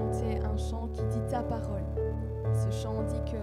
un chant qui dit ta parole. Ce chant dit que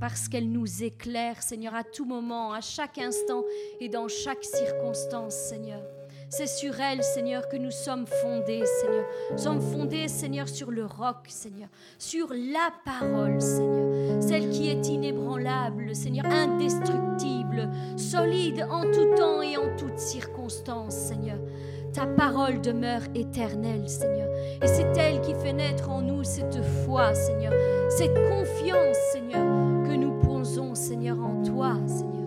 parce qu'elle nous éclaire, Seigneur, à tout moment, à chaque instant et dans chaque circonstance, Seigneur. C'est sur elle, Seigneur, que nous sommes fondés, Seigneur. Nous sommes fondés, Seigneur, sur le roc, Seigneur, sur la parole, Seigneur, celle qui est inébranlable, Seigneur, indestructible, solide en tout temps et en toutes circonstances, Seigneur. Ta parole demeure éternelle, Seigneur. Et c'est elle qui fait naître en nous cette foi, Seigneur, cette confiance, Seigneur, Seigneur, en toi, Seigneur.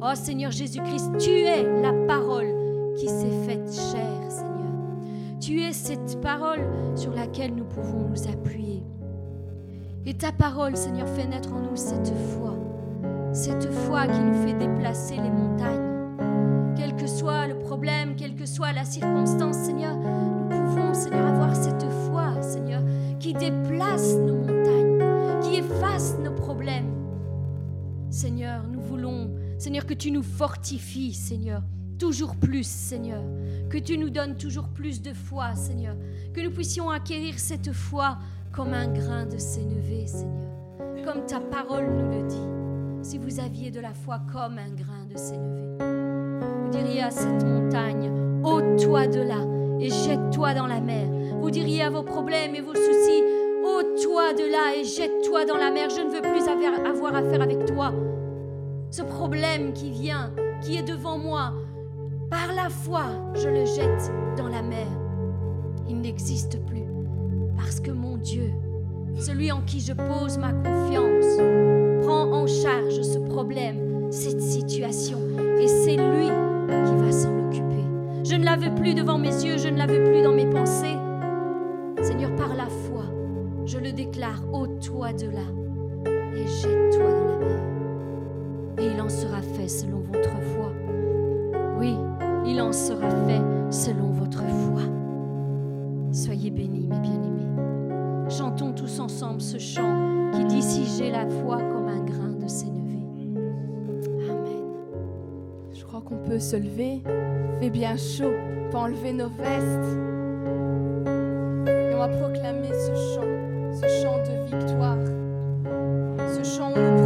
Oh Seigneur Jésus-Christ, tu es la parole qui s'est faite chair, Seigneur. Tu es cette parole sur laquelle nous pouvons nous appuyer. Et ta parole, Seigneur, fait naître en nous cette foi, cette foi qui nous fait déplacer les montagnes. Quel que soit le problème, quelle que soit la circonstance, Seigneur, nous pouvons, Seigneur, avoir cette foi, Seigneur, qui déplace nos montagnes, qui efface nos problèmes. Seigneur, nous voulons, Seigneur, que tu nous fortifies, Seigneur, toujours plus, Seigneur, que tu nous donnes toujours plus de foi, Seigneur, que nous puissions acquérir cette foi comme un grain de sénévé, Seigneur, comme ta parole nous le dit. Si vous aviez de la foi comme un grain de sénévé, vous diriez à cette montagne, ôte-toi de là et jette-toi dans la mer. Vous diriez à vos problèmes et vos soucis, ôte-toi de là et jette-toi dans la mer. Je ne veux plus avoir avoir affaire avec toi. Ce problème qui vient, qui est devant moi, par la foi, je le jette dans la mer. Il n'existe plus parce que mon Dieu, celui en qui je pose ma confiance, prend en charge ce problème, cette situation, et c'est lui qui va s'en occuper. Je ne la veux plus devant mes yeux, je ne la veux plus dans mes pensées. Seigneur, par la foi, je le déclare, ôte-toi de là et jette-toi dans la mer. Et il en sera fait selon votre foi. Oui, il en sera fait selon votre foi. Soyez bénis, mes bien-aimés. Chantons tous ensemble ce chant qui dit si j'ai la foi comme un grain de sénévé. Amen. Je crois qu'on peut se lever. Fait bien chaud. Peut enlever nos vestes. Et on va proclamer ce chant, ce chant de victoire. Ce chant où nous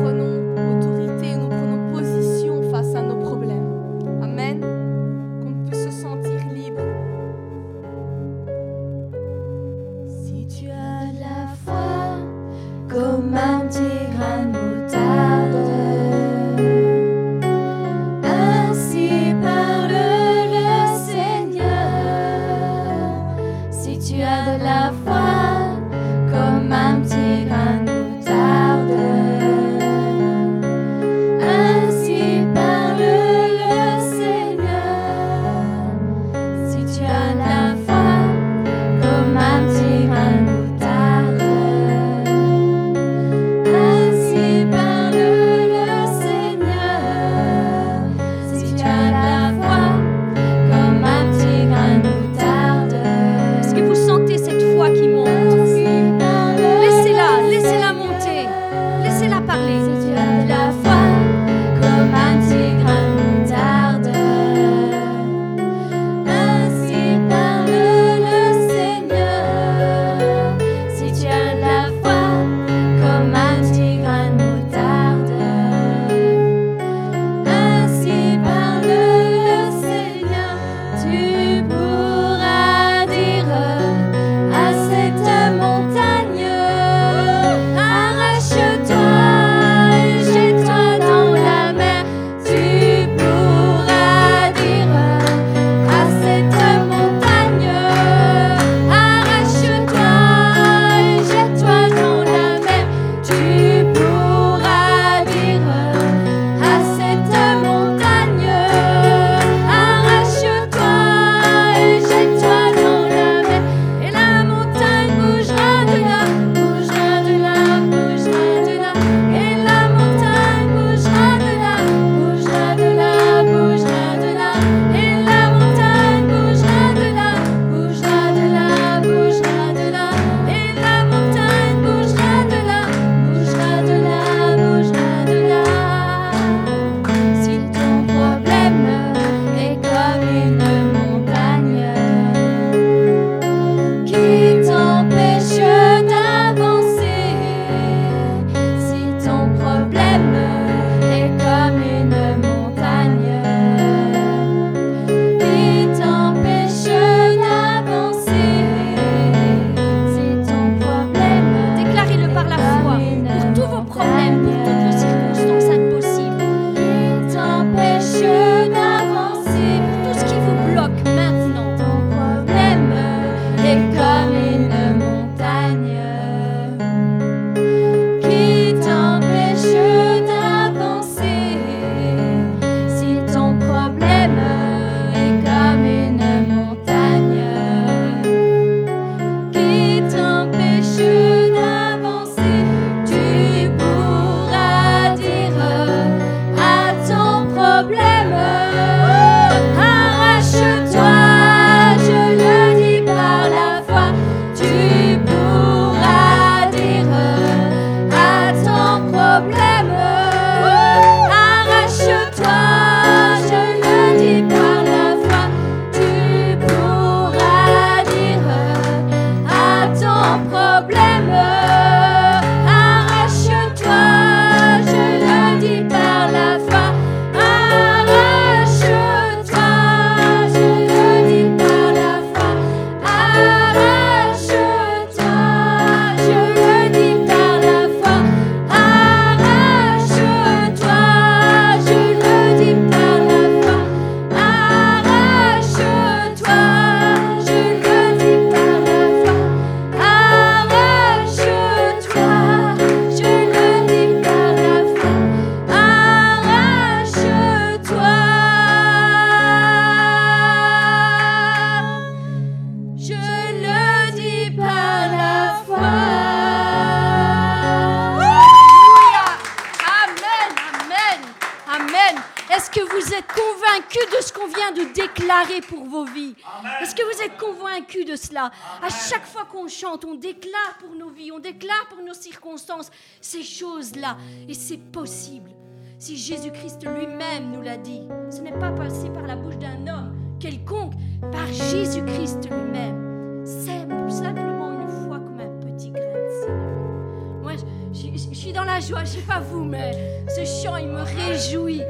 À chaque fois qu'on chante, on déclare pour nos vies, on déclare pour nos circonstances ces choses-là. Et c'est possible. Si Jésus-Christ lui-même nous l'a dit, ce n'est pas passé par la bouche d'un homme quelconque, par Jésus-Christ lui-même. C'est simplement une foi comme un petit grain de sénévé. Moi, je, suis dans la joie, je sais pas vous, mais ce chant, il me réjouit.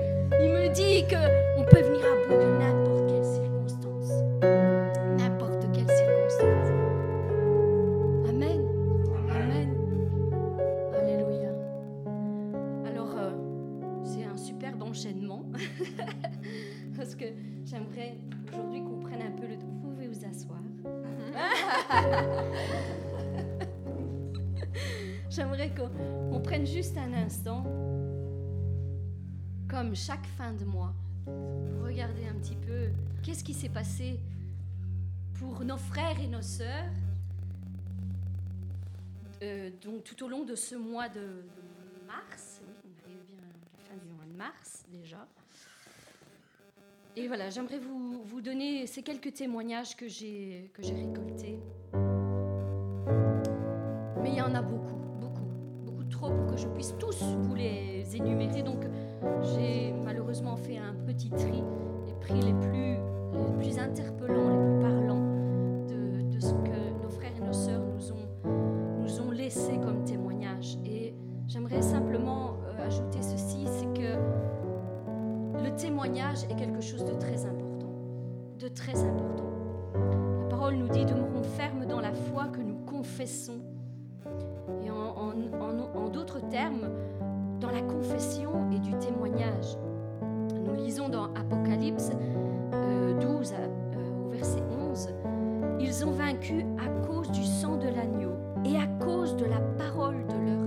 J'aimerais qu'on on prenne juste un instant, comme chaque fin de mois, pour regarder un petit peu qu'est-ce qui s'est passé pour nos frères et nos sœurs euh, donc tout au long de ce mois de, mars. Oui, on arrive bien à la fin du mois de mars déjà. Et voilà, j'aimerais vous, vous donner ces quelques témoignages que j'ai récoltés. Mais il y en a beaucoup pour que je puisse tous vous les énumérer. Donc j'ai malheureusement fait un petit tri et pris les plus, les plus interpellants, les plus parlants de, de ce que nos frères et nos sœurs nous ont, nous ont laissé comme témoignage. Et j'aimerais simplement euh, ajouter ceci, c'est que le témoignage est quelque chose de très important, de très important. La parole nous dit demeurons fermes dans la foi que nous confessons. Et en, d'autres termes, dans la confession et du témoignage. Nous lisons dans Apocalypse euh, 12 à- euh, au verset 11, Ils ont vaincu à cause du sang de l'agneau et à cause de la parole de leur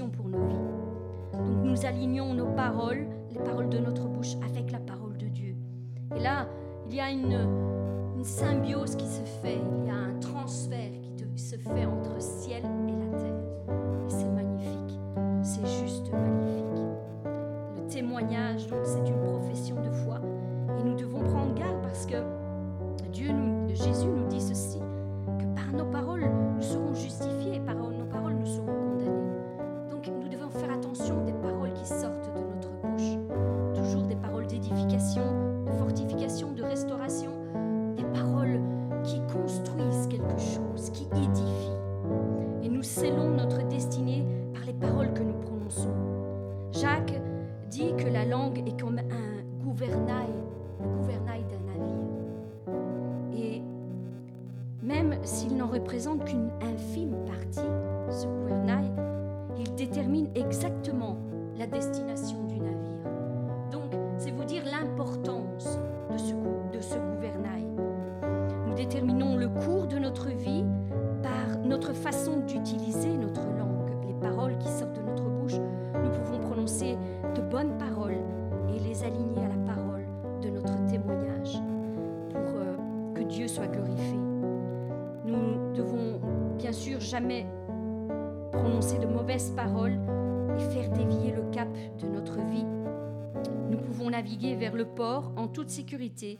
pour nos vies. Donc nous alignons nos paroles, les paroles de notre bouche avec la parole de Dieu. Et là, il y a une, une symbiose qui se fait, il y a un transfert qui se fait entre sécurité,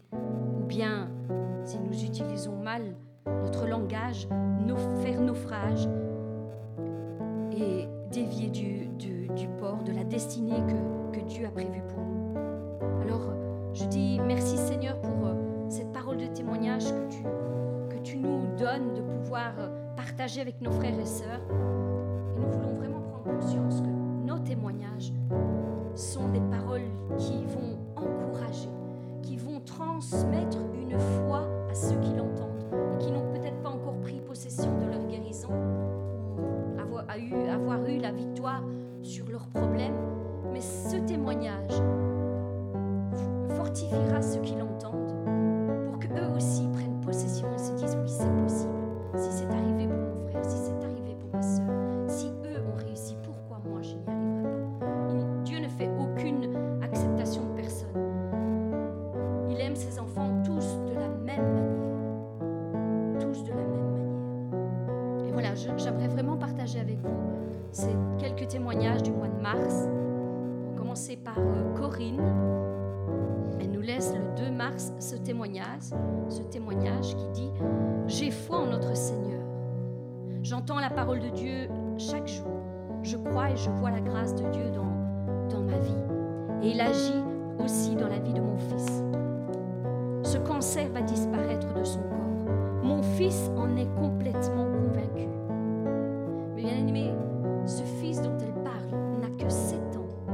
parole de Dieu chaque jour. Je crois et je vois la grâce de Dieu dans, dans ma vie. Et il agit aussi dans la vie de mon fils. Ce cancer va disparaître de son corps. Mon fils en est complètement convaincu. Mais bien aimé, ce fils dont elle parle n'a que 7 ans.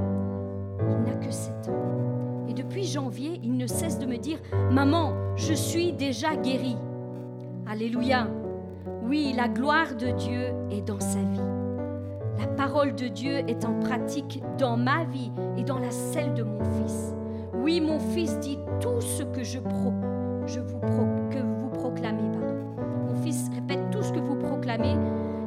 Il n'a que 7 ans. Et depuis janvier, il ne cesse de me dire Maman, je suis déjà guéri. Alléluia. Oui, la gloire de Dieu est dans sa vie. La parole de Dieu est en pratique dans ma vie et dans la celle de mon fils. Oui, mon fils dit tout ce que je, je vous pro- vous proclamez. Mon fils répète tout ce que vous proclamez.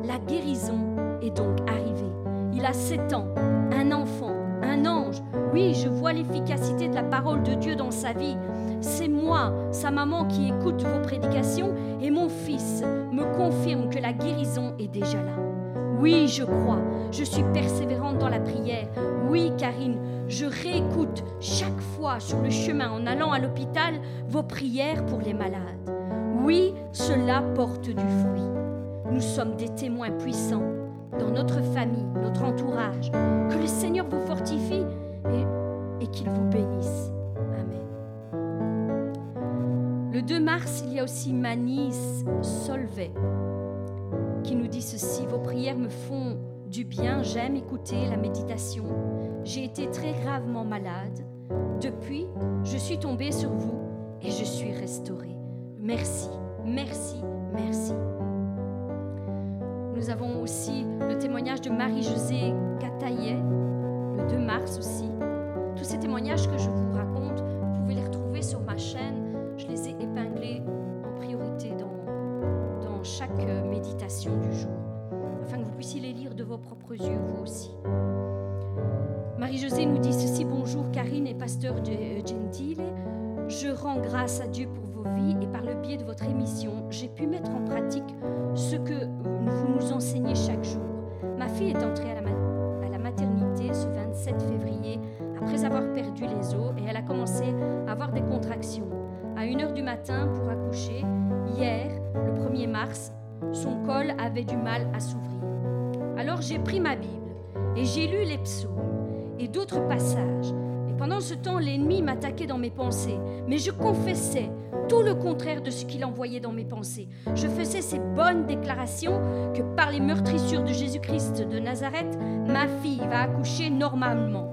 La guérison est donc arrivée. Il a 7 ans, un enfant, un ange. Oui, je vois l'efficacité de la parole de Dieu dans sa vie. C'est moi, sa maman, qui écoute vos prédications et mon fils me confirme que la guérison est déjà là. Oui, je crois. Je suis persévérante dans la prière. Oui, Karine, je réécoute chaque fois sur le chemin en allant à l'hôpital vos prières pour les malades. Oui, cela porte du fruit. Nous sommes des témoins puissants dans notre famille, notre entourage. Que le Seigneur vous fortifie et, qu'il vous bénisse. Le 2 mars, il y a aussi Manis Solvay qui nous dit ceci, vos prières me font du bien, j'aime écouter la méditation. J'ai été très gravement malade. Depuis, je suis tombée sur vous et je suis restaurée. Merci, merci, merci. Nous avons aussi le témoignage de Marie-Josée Cataillet, le 2 mars aussi. Tous ces témoignages que je vous raconte, vous pouvez les retrouver sur ma chaîne. Épinglés en priorité dans, dans chaque euh, méditation du jour, afin que vous puissiez les lire de vos propres yeux, vous aussi. Marie-Josée nous dit ceci, bonjour Karine et pasteur de- euh, Gentile. Je rends grâce à Dieu pour vos vies et par le biais de votre émission, j'ai pu mettre en pratique ce que vous nous enseignez chaque jour. Ma fille est entrée à la, à la maternité ce 27 février après avoir perdu les os et elle a commencé à avoir des contractions. À 1h du matin pour accoucher, hier, le 1er mars, son col avait du mal à s'ouvrir. Alors j'ai pris ma Bible et j'ai lu les psaumes et d'autres passages. Et pendant ce temps, l'ennemi m'attaquait dans mes pensées, mais je confessais tout le contraire de ce qu'il envoyait dans mes pensées. Je faisais ces bonnes déclarations que par les meurtrissures de Jésus-Christ de Nazareth, ma fille va accoucher normalement.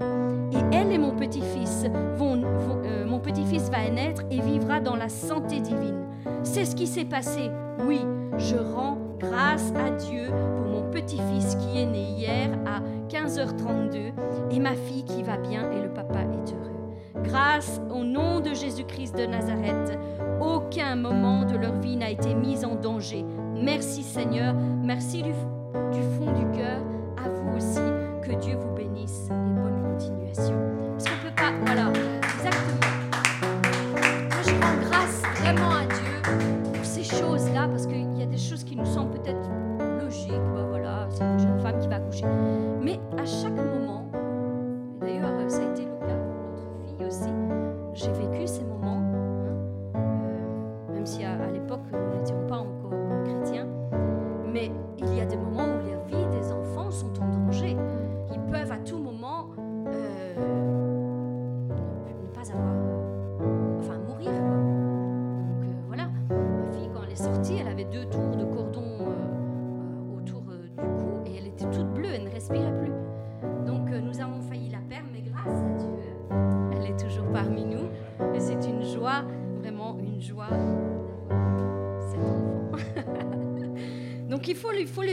Et elle et mon petit-fils vont, euh, mon petit-fils va naître et vivra dans la santé divine. C'est ce qui s'est passé. Oui, je rends grâce à Dieu pour mon petit-fils qui est né hier à 15h32 et ma fille qui va bien et le papa est heureux. Grâce au nom de Jésus-Christ de Nazareth, aucun moment de leur vie n'a été mis en danger. Merci Seigneur, merci du, du fond du cœur, à vous aussi, que Dieu vous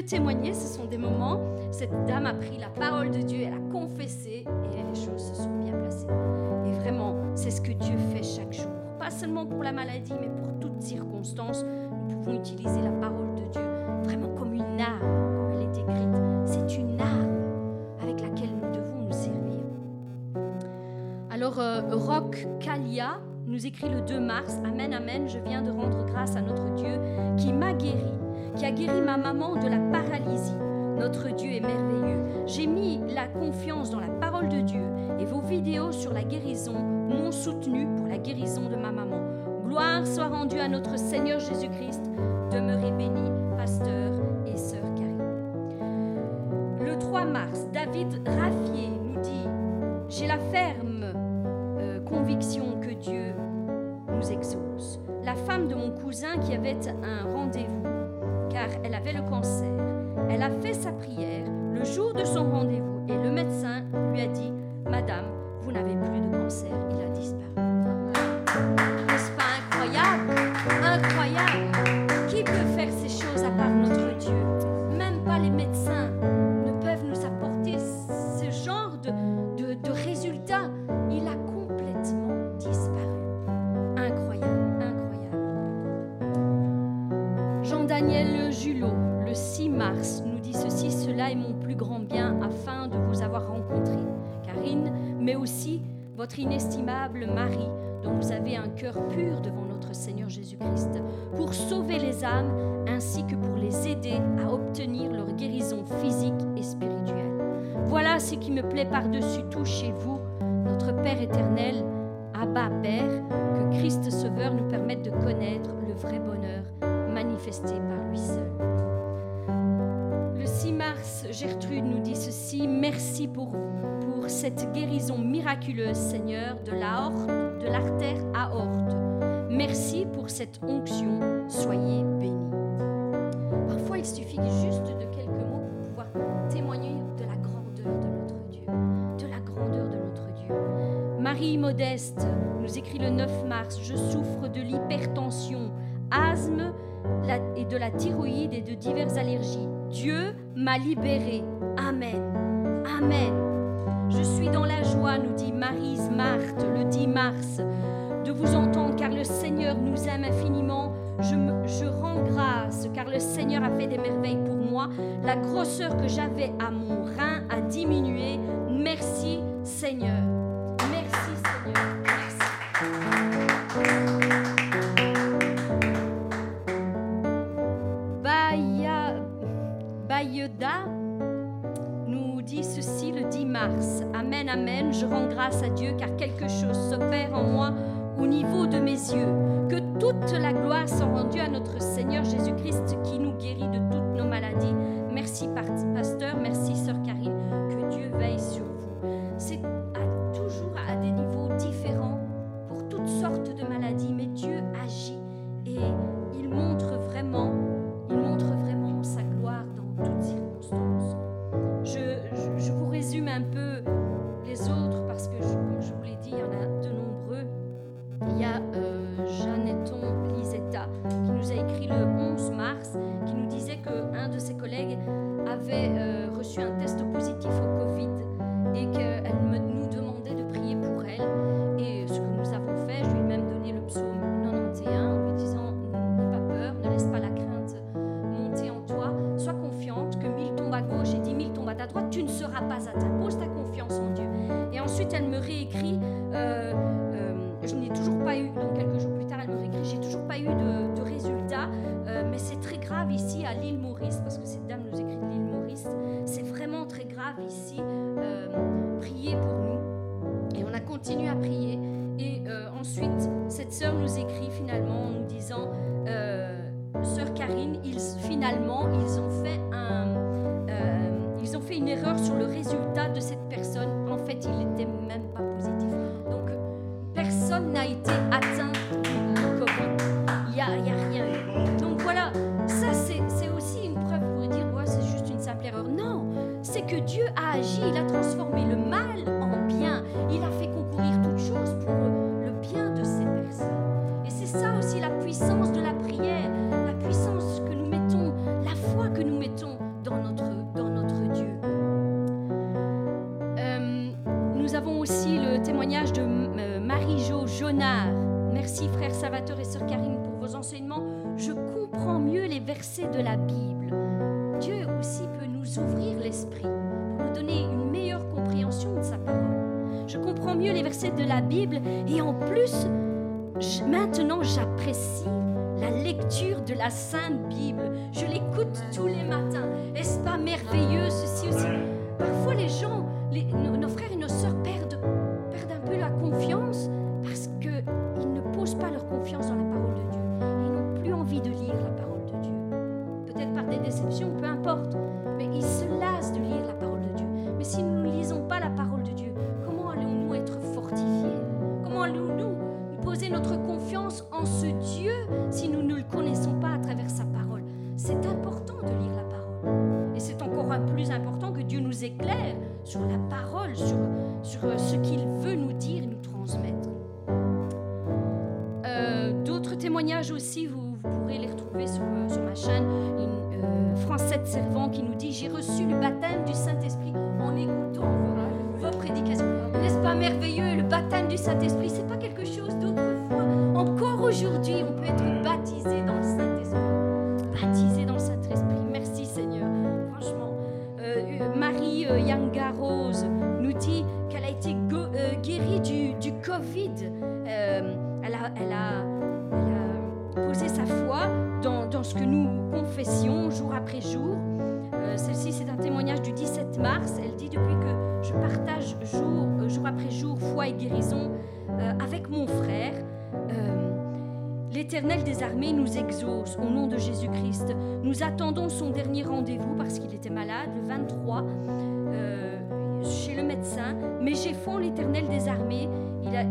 témoigner, ce sont des moments, cette dame a pris la parole de Dieu, elle a confessé et les choses se sont bien placées. Et vraiment, c'est ce que Dieu fait chaque jour. Pas seulement pour la maladie, mais pour toutes circonstances. Nous pouvons utiliser la parole de Dieu vraiment comme une arme, comme elle est écrite. C'est une arme avec laquelle nous devons nous servir. Alors, euh, Kalia nous écrit le 2 mars, Amen, Amen, je viens de rendre grâce à notre Dieu qui m'a guéri guéri ma maman de la paralysie. Notre Dieu est merveilleux. J'ai mis la confiance dans la parole de Dieu et vos vidéos sur la guérison m'ont soutenu pour la guérison de ma maman. Gloire soit rendue à notre Seigneur Jésus-Christ. Nous écrit le 9 mars Je souffre de l'hypertension, asthme et de la thyroïde et de diverses allergies. Dieu m'a libéré. Amen. Amen. Je suis dans la joie, nous dit Marise Marthe le 10 mars, de vous entendre car le Seigneur nous aime infiniment. Je, je rends grâce car le Seigneur a fait des merveilles pour moi. La grosseur que j'avais à mon rein a diminué. Merci Seigneur. Je rends grâce à Dieu car quelque chose s'opère en moi au niveau de mes yeux. Que toute la gloire soit rendue à notre Seigneur Jésus-Christ qui nous guérit de toutes nos maladies. Merci pasteur, merci sœur reçu un test sun. l'armée nous exauce au nom de Jésus-Christ. Nous attendons son dernier rendez-vous parce qu'il était malade le 23 euh, chez le médecin. Mais Géphon, l'Éternel des armées, il a,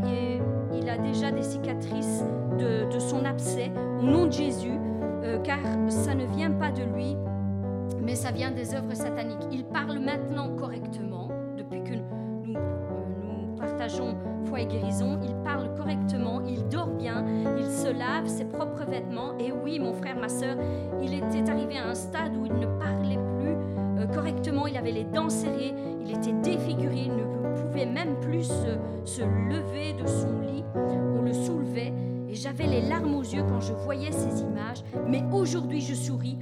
il a déjà des cicatrices de, de, son abcès au nom de Jésus, euh, car ça ne vient pas de lui, mais ça vient des œuvres sataniques. Il parle maintenant je voyais ces images, mais aujourd'hui je souris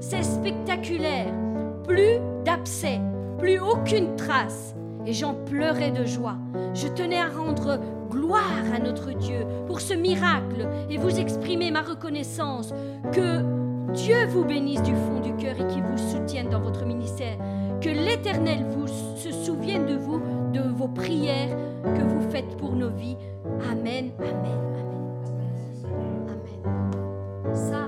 c'est spectaculaire, plus d'abcès, plus aucune trace. Et j'en pleurais de joie. Je tenais à rendre gloire à notre Dieu pour ce miracle et vous exprimer ma reconnaissance. Que Dieu vous bénisse du fond du cœur et qui vous soutienne dans votre ministère. Que l'Éternel vous se souvienne de vous, de vos prières que vous faites pour nos vies. Amen, amen, amen. Amen. Ça,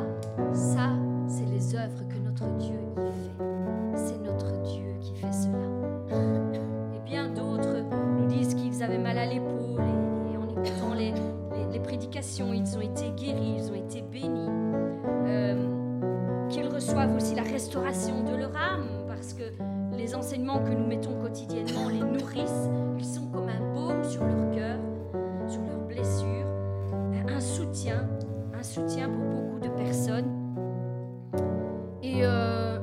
enseignements que nous mettons quotidiennement les nourrissent, ils sont comme un baume sur leur cœur, sur leurs blessures, un soutien, un soutien pour beaucoup de personnes. Et euh,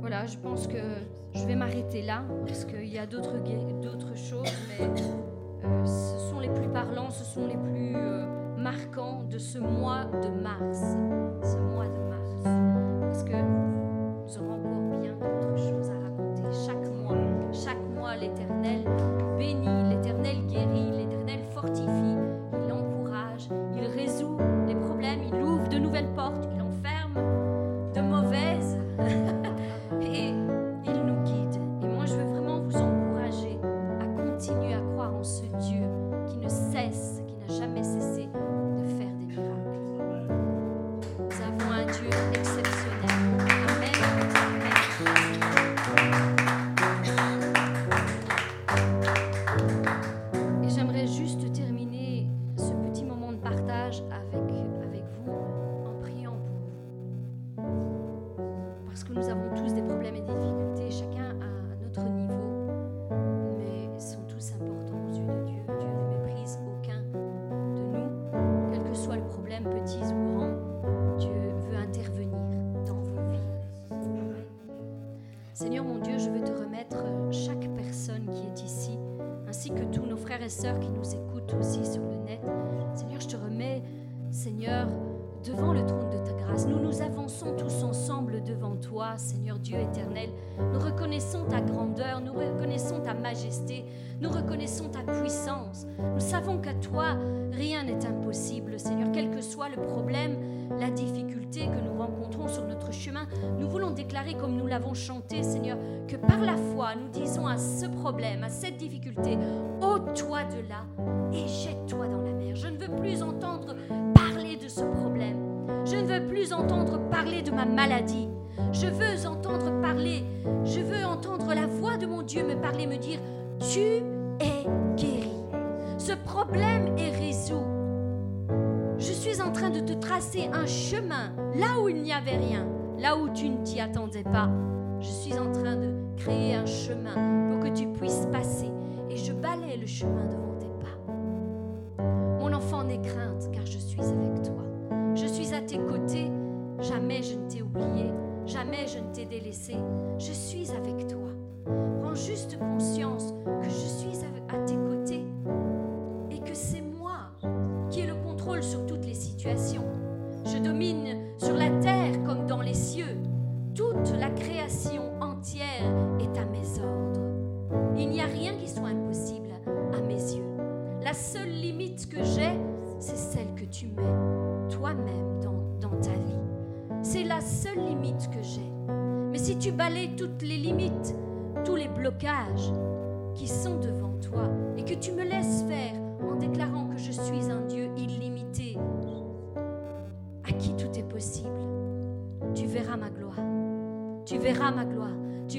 voilà, je pense que je vais m'arrêter là, parce qu'il y a d'autres d'autres choses, mais euh, ce sont les plus parlants, ce sont les plus euh, marquants de ce mois de mars. Ce mois de mars. Parce que nous aurons encore à raconter. Chaque mois, chaque mois, l'Éternel sœurs qui nous écoutent aussi sur le net. Seigneur, je te remets, Seigneur, devant le trône de ta grâce. Nous nous avançons tous ensemble devant toi, Seigneur Dieu éternel. Nous reconnaissons ta grandeur, nous reconnaissons ta majesté, nous reconnaissons ta puissance. Nous savons qu'à toi, rien n'est impossible, Seigneur, quel que soit le problème, la difficulté que nous rencontrons sur notre chemin. Nous voulons déclarer, comme nous l'avons chanté, Seigneur, que par la foi, nous disons à ce problème, à cette difficulté, de là et jette-toi dans la mer. Je ne veux plus entendre parler de ce problème. Je ne veux plus entendre parler de ma maladie. Je veux entendre parler, je veux entendre la voix de mon Dieu me parler, me dire, tu es guéri. Ce problème est résolu. Je suis en train de te tracer un chemin là où il n'y avait rien, là où tu ne t'y attendais pas. Je suis en train de créer un chemin pour que tu puisses passer balaie le chemin devant tes pas. Mon enfant, n'aie crainte car je suis avec toi. Je suis à tes côtés, jamais je ne t'ai oublié, jamais je ne t'ai délaissé. Je suis avec toi. Prends juste conscience que je suis à tes côtés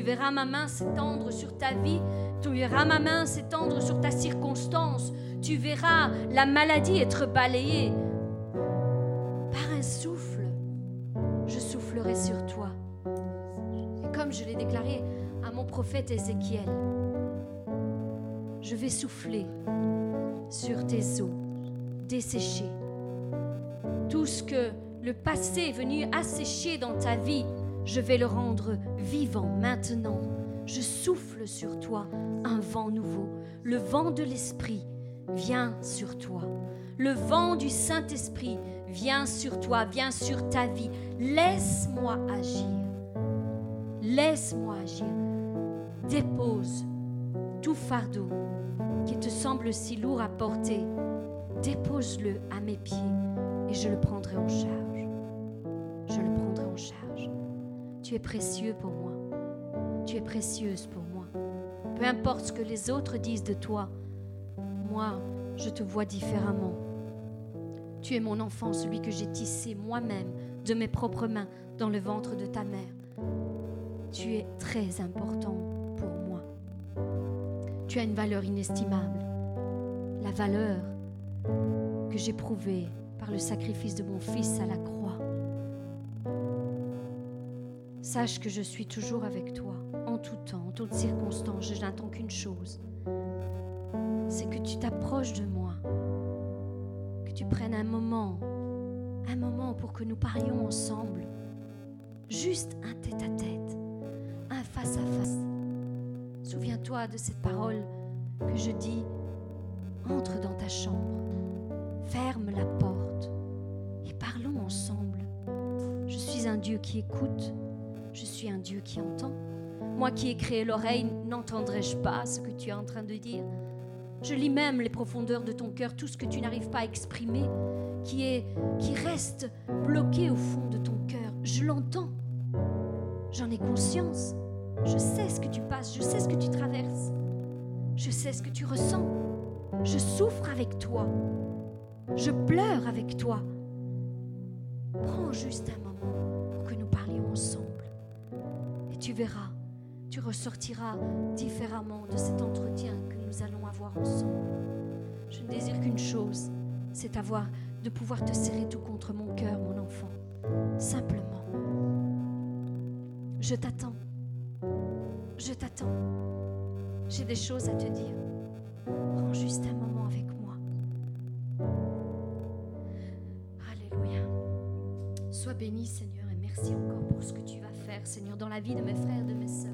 verras ma main s'étendre sur ta vie. Tu verras ma main s'étendre sur ta circonstance. Tu verras la maladie être balayée. Par un souffle, je soufflerai sur toi. Et comme je l'ai déclaré à mon prophète Ézéchiel, je vais souffler sur tes eaux desséchées. Tout ce que le passé est venu assécher dans ta vie, je vais le rendre vivant maintenant. Je souffle sur toi un vent nouveau. Le vent de l'esprit vient sur toi. Le vent du Saint-Esprit vient sur toi, vient sur ta vie. Laisse-moi agir. Laisse-moi agir. Dépose tout fardeau qui te semble si lourd à porter. Dépose-le à mes pieds et je le prendrai en charge. Je le prendrai. Tu es précieux pour moi. Tu es précieuse pour moi. Peu importe ce que les autres disent de toi, moi, je te vois différemment. Tu es mon enfant, celui que j'ai tissé moi-même de mes propres mains dans le ventre de ta mère. Tu es très important pour moi. Tu as une valeur inestimable. La valeur que j'ai prouvée par le sacrifice de mon Fils à la croix. Sache que je suis toujours avec toi, en tout temps, en toutes circonstances. Je n'attends qu'une chose, c'est que tu t'approches de moi, que tu prennes un moment, un moment pour que nous parlions ensemble, juste un tête-à-tête, un face-à-face. Souviens-toi de cette parole que je dis, entre dans ta chambre, ferme la porte et parlons ensemble. Je suis un Dieu qui écoute, je suis un Dieu qui entend. Moi qui ai créé l'oreille, n'entendrai-je pas ce que tu es en train de dire? Je lis même les profondeurs de ton cœur, tout ce que tu n'arrives pas à exprimer, qui, est, qui reste bloqué au fond de ton cœur. Je l'entends. J'en ai conscience. Je sais ce que tu passes, je sais ce que tu traverses. Je sais ce que tu ressens. Je souffre avec toi. Je pleure avec toi. Prends juste un moment pour que nous parlions ensemble. Tu verras, tu ressortiras différemment de cet entretien que nous allons avoir ensemble. Je ne désire qu'une chose, c'est avoir de pouvoir te serrer tout contre mon cœur, mon enfant. Simplement. Je t'attends. Je t'attends. J'ai des choses à te dire. Prends juste un moment avec moi. Alléluia. Sois béni, Seigneur, et merci encore pour ce que tu vas Seigneur, dans la vie de mes frères de mes sœurs.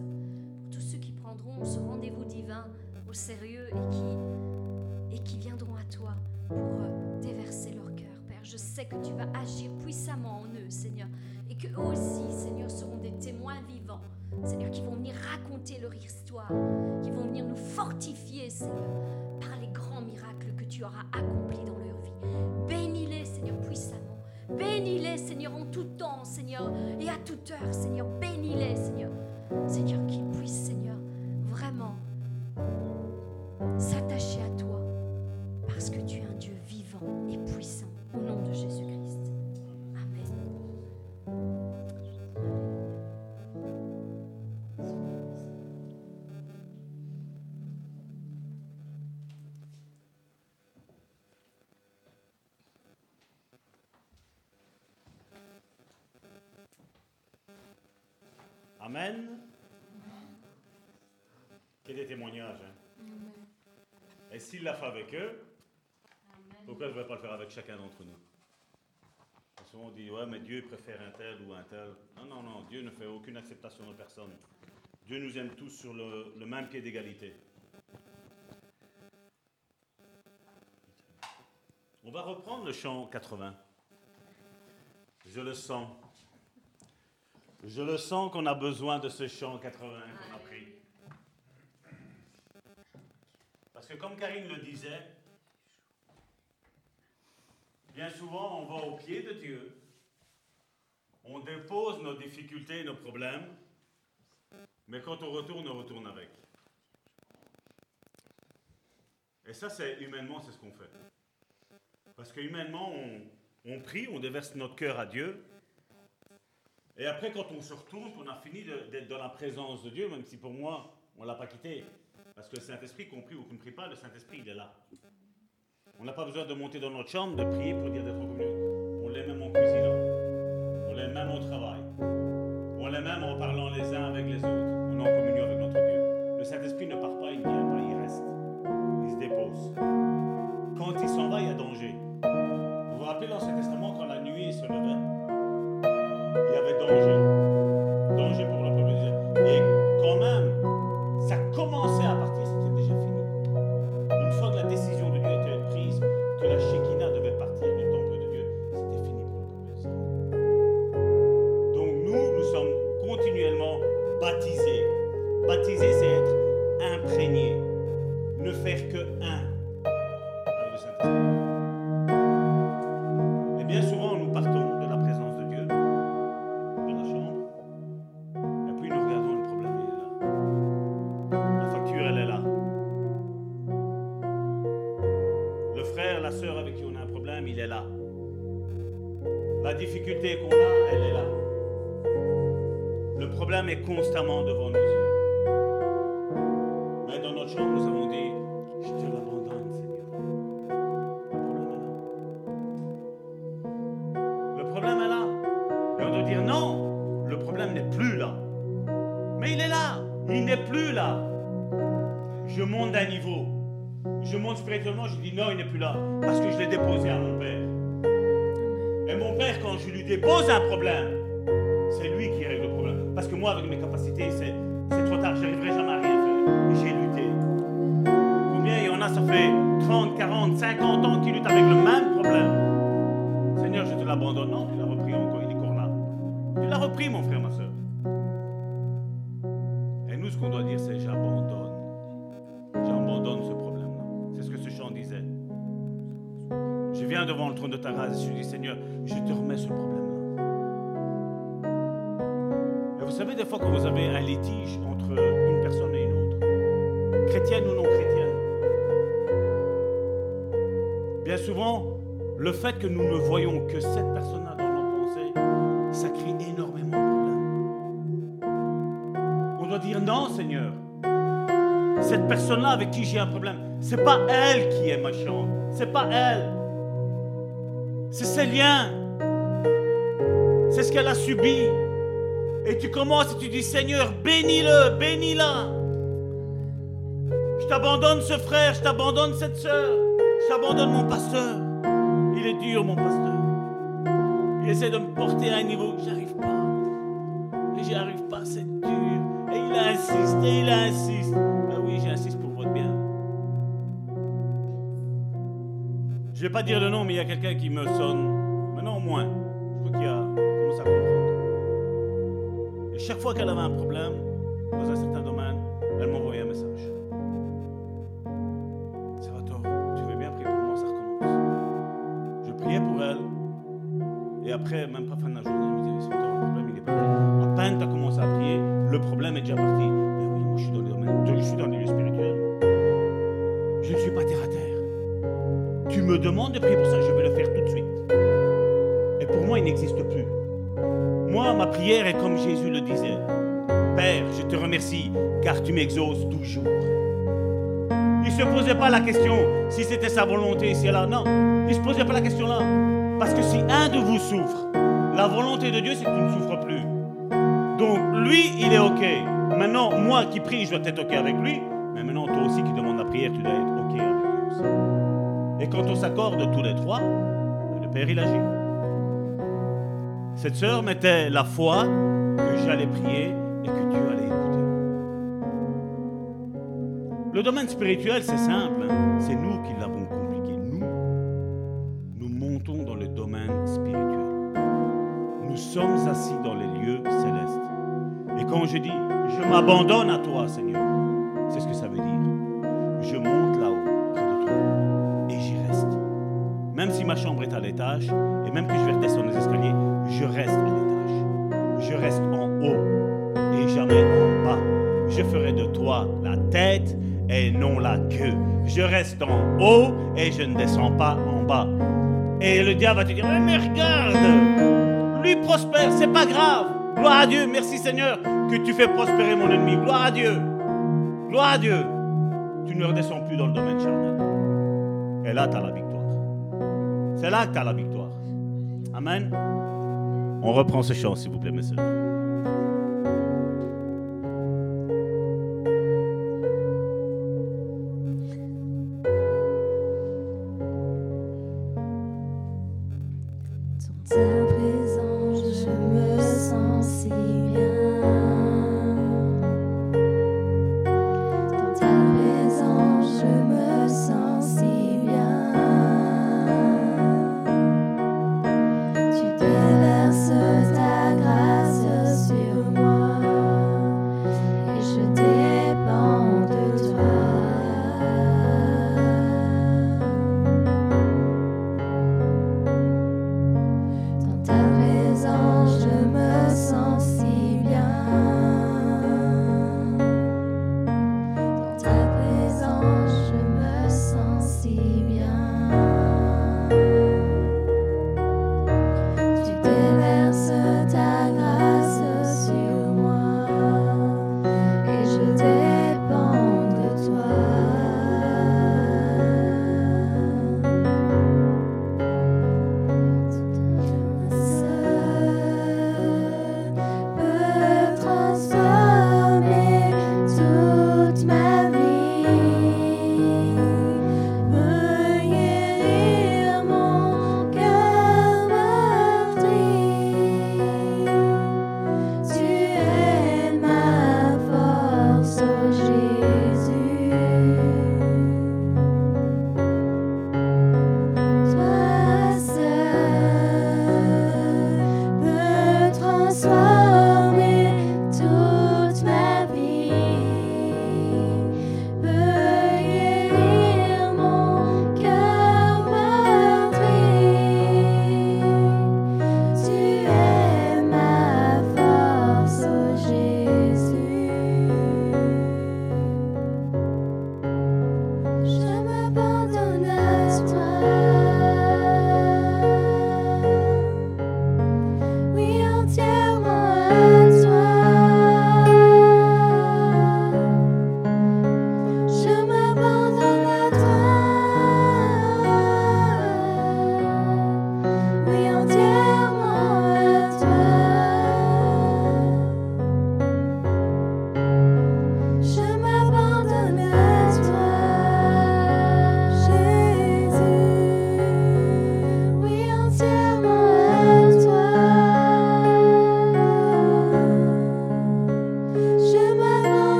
Pour tous ceux qui prendront ce rendez-vous divin au sérieux et qui, et qui viendront à toi pour euh, déverser leur cœur, Père. Je sais que tu vas agir puissamment en eux, Seigneur, et qu'eux aussi, Seigneur, seront des témoins vivants, Seigneur, qui vont venir raconter leur histoire, qui vont venir nous fortifier, Seigneur, par les grands miracles que tu auras accomplis dans leur vie. Bénis-les, Seigneur, puissamment. Bénis-les, Seigneur, en tout temps, Seigneur, et à toute heure, Seigneur. Bénis-les, Seigneur. Seigneur, qu'ils puissent, Seigneur, vraiment s'attacher à toi, parce que tu es un Dieu avec chacun d'entre nous Souvent on dit, ouais, mais Dieu préfère un tel ou un tel. Non, non, non, Dieu ne fait aucune acceptation de personne. Dieu nous aime tous sur le, le même pied d'égalité. On va reprendre le chant 80. Je le sens. Je le sens qu'on a besoin de ce chant 80 qu'on a pris. Parce que comme Karine le disait, bien souvent on va au pied de Dieu, on dépose nos difficultés nos problèmes, mais quand on retourne, on retourne avec. Et ça, c'est humainement, c'est ce qu'on fait. Parce que humainement, on, on prie, on déverse notre cœur à Dieu, et après, quand on se retourne, qu'on a fini d'être dans la présence de Dieu, même si pour moi, on ne l'a pas quitté, parce que le Saint-Esprit, qu'on prie ou qu'on ne prie pas, le Saint-Esprit, il est là. On n'a pas besoin de monter dans notre chambre, de prier pour dire d'être en. On l'est même en cuisinant. On l'est même au travail. On l'est même en parlant les uns avec les autres. On est en communion avec notre Dieu. Le Saint-Esprit ne part pas, il vient pas, il reste. Il se dépose. Quand il s'en va, il y a danger. Vous vous rappelez l'Ancien Testament, quand la nuit se levait il y avait danger. Danger pour le peuple. Et quand même, ça commençait à partir, dire non, le problème n'est plus là. Mais il est là. Il n'est plus là. Je monte d'un niveau. Je monte spirituellement, je dis non, il n'est plus là. Parce que je l'ai déposé à mon père. Et mon père, quand je lui dépose un problème, c'est lui qui règle le problème. Parce que moi, avec mes capacités, c'est c'est trop tard. Je n'arriverai jamais à rien faire. J'ai lutté. Combien il y en a, ça fait 30, 40, 50 ans qu'ils luttent avec le même problème. Seigneur, je te l'abandonne. Non, tu Repris, mon frère, ma soeur. Et nous, ce qu'on doit dire, c'est j'abandonne. J'abandonne ce problème-là. C'est ce que ce chant disait. Je viens devant le trône de ta grâce et je dis Seigneur, je te remets ce problème-là. Et vous savez, des fois, quand vous avez un litige entre une personne et une autre, chrétienne ou non chrétienne, bien souvent, le fait que nous ne voyons que cette personne-là Seigneur. Cette personne-là avec qui j'ai un problème, c'est pas elle qui est méchante, c'est pas elle. C'est ses liens. C'est ce qu'elle a subi. Et tu commences et tu dis Seigneur, bénis-le, bénis-la. Je t'abandonne ce frère, je t'abandonne cette soeur, je t'abandonne mon pasteur. Il est dur, mon pasteur. Il essaie de me porter à un niveau que j'arrive pas. Et j'y vais pas dire le nom, mais il y a quelqu'un qui me sonne. Maintenant, au moins. Je crois qu'il a commencé à comprendre. Et chaque fois qu'elle avait un problème, dans un certain domaine, elle m'envoyait un message. Salvatore, tu veux bien prier pour moi, ça recommence. Je priais pour elle. Et après, même pas fin de la journée, elle me disait, Salvatore, le problème, il est parti. À peine tu as commencé à prier, le problème est déjà parti. Demandes de prier pour ça, je vais le faire tout de suite. Et pour moi, il n'existe plus. Moi, ma prière est comme Jésus le disait. Père, je te remercie car tu m'exauces toujours. Il ne se posait pas la question si c'était sa volonté et là. Non, il ne se posait pas la question là. Parce que si un de vous souffre, la volonté de Dieu, c'est que tu ne souffres plus. Donc, lui, il est OK. Maintenant, moi qui prie, je dois être OK avec lui. Mais maintenant, toi aussi qui demandes la prière, tu dois être OK avec lui aussi. Et quand on s'accorde tous les trois, le Père, il agit. Cette sœur mettait la foi que j'allais prier et que Dieu allait écouter. Le domaine spirituel, c'est simple. hein. C'est nous qui l'avons compliqué. Nous, nous montons dans le domaine spirituel. Nous sommes assis dans les lieux célestes. Et quand je dis, je m'abandonne à toi, Seigneur, Même si ma chambre est à l'étage, et même que je vais redescendre les escaliers, je reste à l'étage. Je reste en haut et jamais en bas. Je ferai de toi la tête et non la queue. Je reste en haut et je ne descends pas en bas. Et le diable va te dire, Eh, mais regarde, lui prospère, c'est pas grave. Gloire à Dieu, merci Seigneur que tu fais prospérer mon ennemi. Gloire à Dieu. Gloire à Dieu. Tu ne redescends plus dans le domaine charnel. Et là, tu as la victoire. C'est là que tu as la victoire. Amen. On reprend ce chant, s'il vous plaît, messieurs.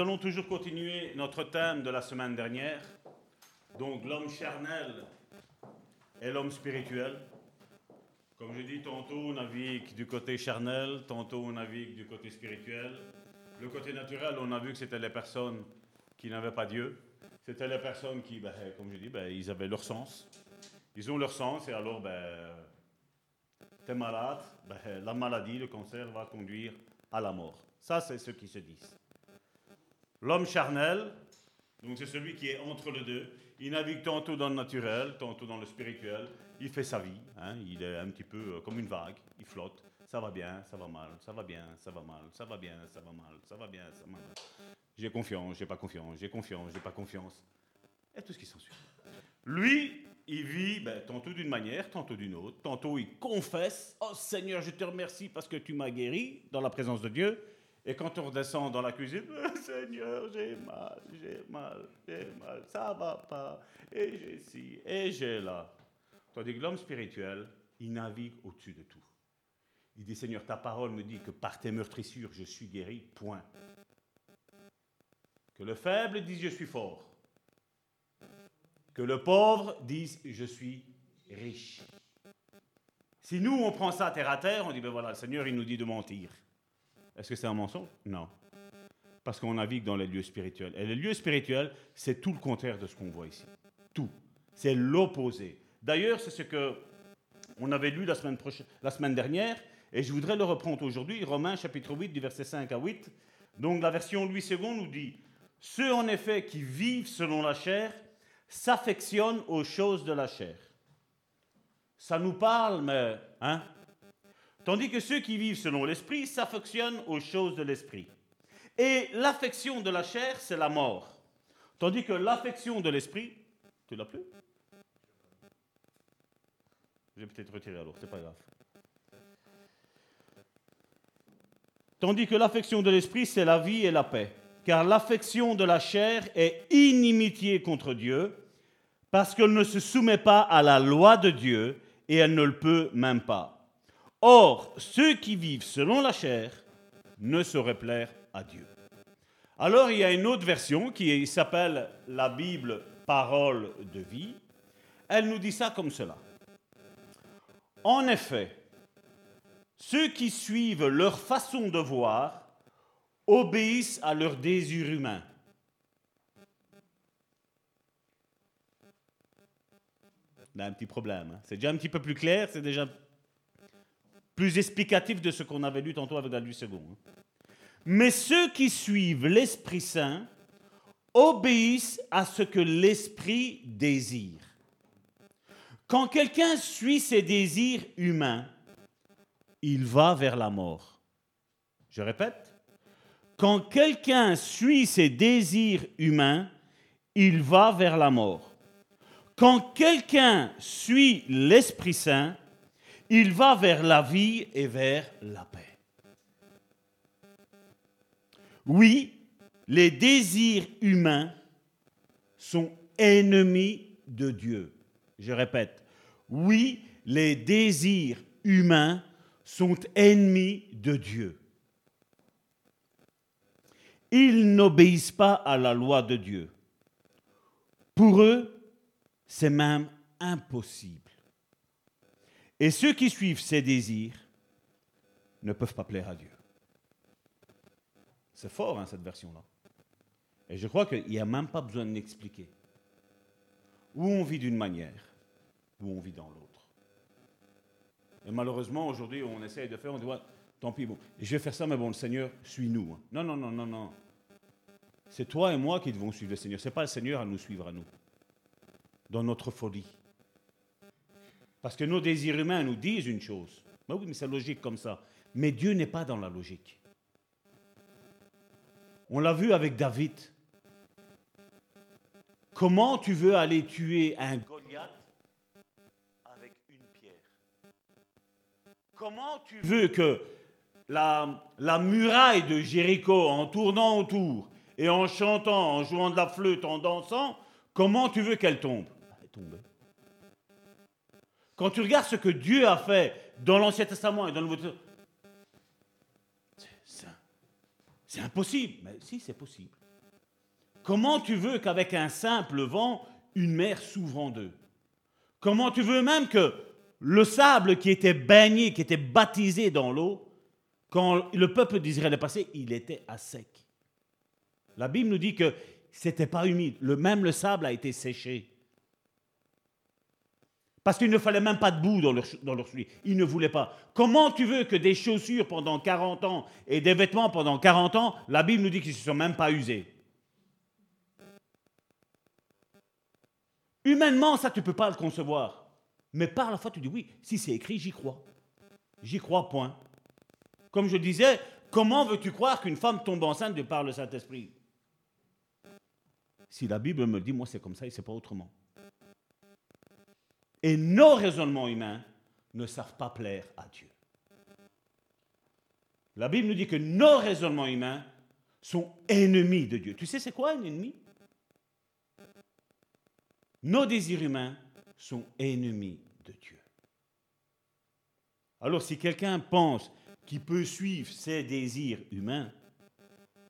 Nous allons toujours continuer notre thème de la semaine dernière. Donc l'homme charnel et l'homme spirituel. Comme je dis, tantôt on navigue du côté charnel, tantôt on navigue du côté spirituel. Le côté naturel, on a vu que c'était les personnes qui n'avaient pas Dieu. C'était les personnes qui, ben, comme je dis, ben, ils avaient leur sens. Ils ont leur sens et alors, ben, t'es malade, ben, la maladie, le cancer va conduire à la mort. Ça, c'est ce qui se disent. L'homme charnel, donc c'est celui qui est entre les deux. Il navigue tantôt dans le naturel, tantôt dans le spirituel. Il fait sa vie. hein. Il est un petit peu euh, comme une vague. Il flotte. Ça va bien, ça va mal, ça va bien, ça va mal, ça va bien, ça va mal, ça va bien, ça va mal. J'ai confiance, j'ai pas confiance, j'ai confiance, j'ai pas confiance. Et tout ce qui s'ensuit. Lui, il vit ben, tantôt d'une manière, tantôt d'une autre. Tantôt, il confesse Oh Seigneur, je te remercie parce que tu m'as guéri dans la présence de Dieu. Et quand on redescend dans la cuisine, Seigneur, j'ai mal, j'ai mal, j'ai mal, ça va pas, et j'ai ci, et j'ai là. Tandis que l'homme spirituel, il navigue au-dessus de tout. Il dit Seigneur, ta parole me dit que par tes meurtrissures, je suis guéri, point. Que le faible dise je suis fort. Que le pauvre dise je suis riche. Si nous, on prend ça terre à terre, on dit ben voilà, le Seigneur, il nous dit de mentir. Est-ce que c'est un mensonge? Non. Parce qu'on navigue dans les lieux spirituels. Et les lieux spirituels, c'est tout le contraire de ce qu'on voit ici. Tout. C'est l'opposé. D'ailleurs, c'est ce que on avait lu la semaine, prochaine, la semaine dernière, et je voudrais le reprendre aujourd'hui, Romains chapitre 8, du verset 5 à 8. Donc la version Louis II nous dit, Ceux en effet qui vivent selon la chair s'affectionnent aux choses de la chair. Ça nous parle, mais... Hein Tandis que ceux qui vivent selon l'esprit s'affectionnent aux choses de l'esprit. Et l'affection de la chair, c'est la mort. Tandis que l'affection de l'esprit, tu l'as plus? J'ai peut-être retiré alors, c'est pas grave. Tandis que l'affection de l'esprit, c'est la vie et la paix. Car l'affection de la chair est inimitié contre Dieu, parce qu'elle ne se soumet pas à la loi de Dieu, et elle ne le peut même pas. Or, ceux qui vivent selon la chair ne sauraient plaire à Dieu. Alors, il y a une autre version qui s'appelle la Bible Parole de vie. Elle nous dit ça comme cela. En effet, ceux qui suivent leur façon de voir obéissent à leurs désirs humains. On a un petit problème. hein. C'est déjà un petit peu plus clair, c'est déjà plus explicatif de ce qu'on avait lu tantôt avec la hein. Mais ceux qui suivent l'Esprit Saint obéissent à ce que l'Esprit désire. Quand quelqu'un suit ses désirs humains, il va vers la mort. Je répète, quand quelqu'un suit ses désirs humains, il va vers la mort. Quand quelqu'un suit l'Esprit Saint, il va vers la vie et vers la paix. Oui, les désirs humains sont ennemis de Dieu. Je répète, oui, les désirs humains sont ennemis de Dieu. Ils n'obéissent pas à la loi de Dieu. Pour eux, c'est même impossible. Et ceux qui suivent ces désirs ne peuvent pas plaire à Dieu. C'est fort, hein, cette version-là. Et je crois qu'il n'y a même pas besoin de l'expliquer. Ou on vit d'une manière, ou on vit dans l'autre. Et malheureusement, aujourd'hui, on essaye de faire, on dit, tant pis, bon, je vais faire ça, mais bon, le Seigneur, suis-nous. hein. Non, non, non, non, non. C'est toi et moi qui devons suivre le Seigneur. Ce n'est pas le Seigneur à nous suivre à nous. Dans notre folie. Parce que nos désirs humains nous disent une chose. Ben oui, mais c'est logique comme ça. Mais Dieu n'est pas dans la logique. On l'a vu avec David. Comment tu veux aller tuer un Goliath avec une pierre? Comment tu veux que la, la muraille de Jéricho en tournant autour et en chantant, en jouant de la flûte, en dansant, comment tu veux qu'elle tombe? Elle est tombée. Quand tu regardes ce que Dieu a fait dans l'Ancien Testament et dans le Nouveau Testament, c'est- impossible. Mais si, c'est possible. Comment tu veux qu'avec un simple vent, une mer s'ouvre en deux? Comment tu veux même que le sable qui était baigné, qui était baptisé dans l'eau, quand le peuple d'Israël est passé, il était à sec? La Bible nous dit que c'était pas humide. Le, même le sable a été séché. Parce qu'il ne fallait même pas de boue dans leur, souliers. Ils ne voulaient pas. Comment tu veux que des chaussures pendant 40 ans et des vêtements pendant 40 ans, la Bible nous dit qu'ils ne se sont même pas usés? Humainement, ça, tu ne peux pas le concevoir. Mais par la foi, tu dis oui, si c'est écrit, j'y crois. J'y crois, point. Comme je disais, comment veux-tu croire qu'une femme tombe enceinte de par le Saint-Esprit? Si la Bible me dit, moi, c'est comme ça et c'est pas autrement. Et nos raisonnements humains ne savent pas plaire à Dieu. La Bible nous dit que nos raisonnements humains sont ennemis de Dieu. Tu sais, c'est quoi un ennemi? Nos désirs humains sont ennemis de Dieu. Alors si quelqu'un pense qu'il peut suivre ses désirs humains,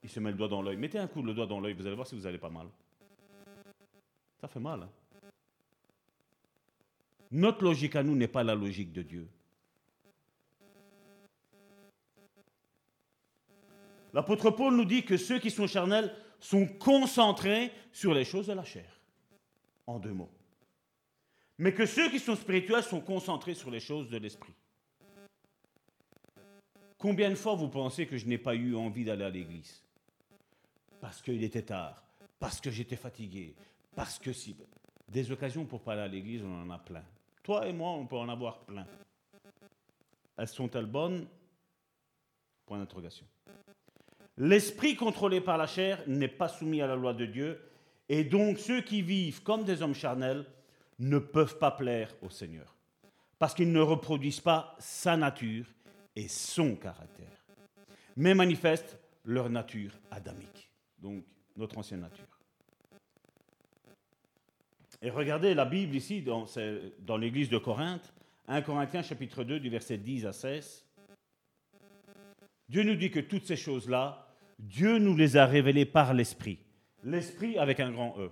il se met le doigt dans l'œil. Mettez un coup le doigt dans l'œil, vous allez voir si vous allez pas mal. Ça fait mal. hein? Notre logique à nous n'est pas la logique de Dieu. L'apôtre Paul nous dit que ceux qui sont charnels sont concentrés sur les choses de la chair. En deux mots. Mais que ceux qui sont spirituels sont concentrés sur les choses de l'esprit. Combien de fois vous pensez que je n'ai pas eu envie d'aller à l'église Parce qu'il était tard, parce que j'étais fatigué, parce que si. Des occasions pour pas aller à l'église, on en a plein. Toi et moi, on peut en avoir plein. Elles sont-elles bonnes? Point d'interrogation. L'esprit contrôlé par la chair n'est pas soumis à la loi de Dieu, et donc ceux qui vivent comme des hommes charnels ne peuvent pas plaire au Seigneur, parce qu'ils ne reproduisent pas sa nature et son caractère, mais manifestent leur nature adamique, donc notre ancienne nature. Et regardez la Bible ici, dans, l'église de Corinthe, 1 Corinthiens chapitre 2 du verset 10 à 16. Dieu nous dit que toutes ces choses-là, Dieu nous les a révélées par l'Esprit. L'Esprit avec un grand E.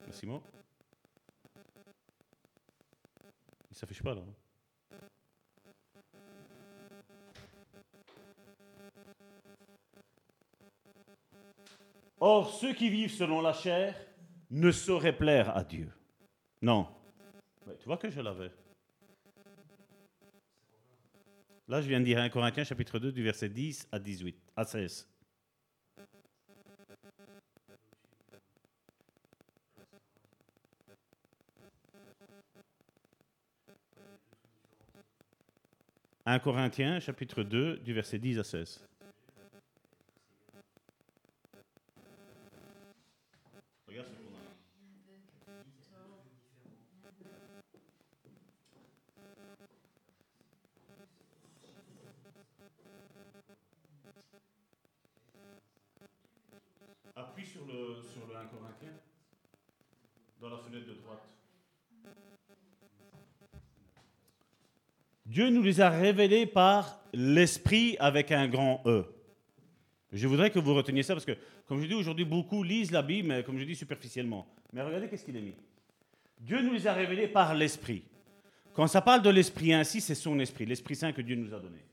Merci. Il ne s'affiche pas là. hein. Or, ceux qui vivent selon la chair ne sauraient plaire à Dieu. Non. Tu vois que je l'avais. Là, je viens de dire 1 Corinthiens chapitre 2 du verset 10 à 18, à 16. « 1 Corinthiens, chapitre 2, du verset 10 à 16. Dieu nous les a révélés par l'Esprit avec un grand E. Je voudrais que vous reteniez ça parce que, comme je dis aujourd'hui, beaucoup lisent la Bible, comme je dis superficiellement. Mais regardez qu'est-ce qu'il est mis. Dieu nous les a révélés par l'Esprit. Quand ça parle de l'Esprit ainsi, c'est son Esprit, l'Esprit Saint que Dieu nous a donné.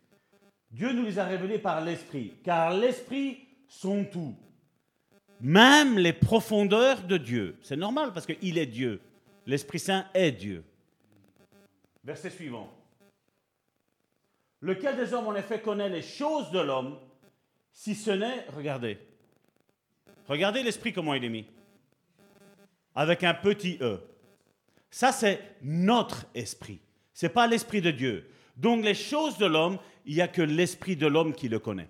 Dieu nous les a révélés par l'Esprit, car l'Esprit sont tout. Même les profondeurs de Dieu. C'est normal parce qu'il est Dieu. L'Esprit Saint est Dieu. Verset suivant. Lequel des hommes en effet connaît les choses de l'homme, si ce n'est, regardez, regardez l'esprit comment il est mis, avec un petit e. Ça c'est notre esprit, c'est pas l'esprit de Dieu. Donc les choses de l'homme, il n'y a que l'esprit de l'homme qui le connaît.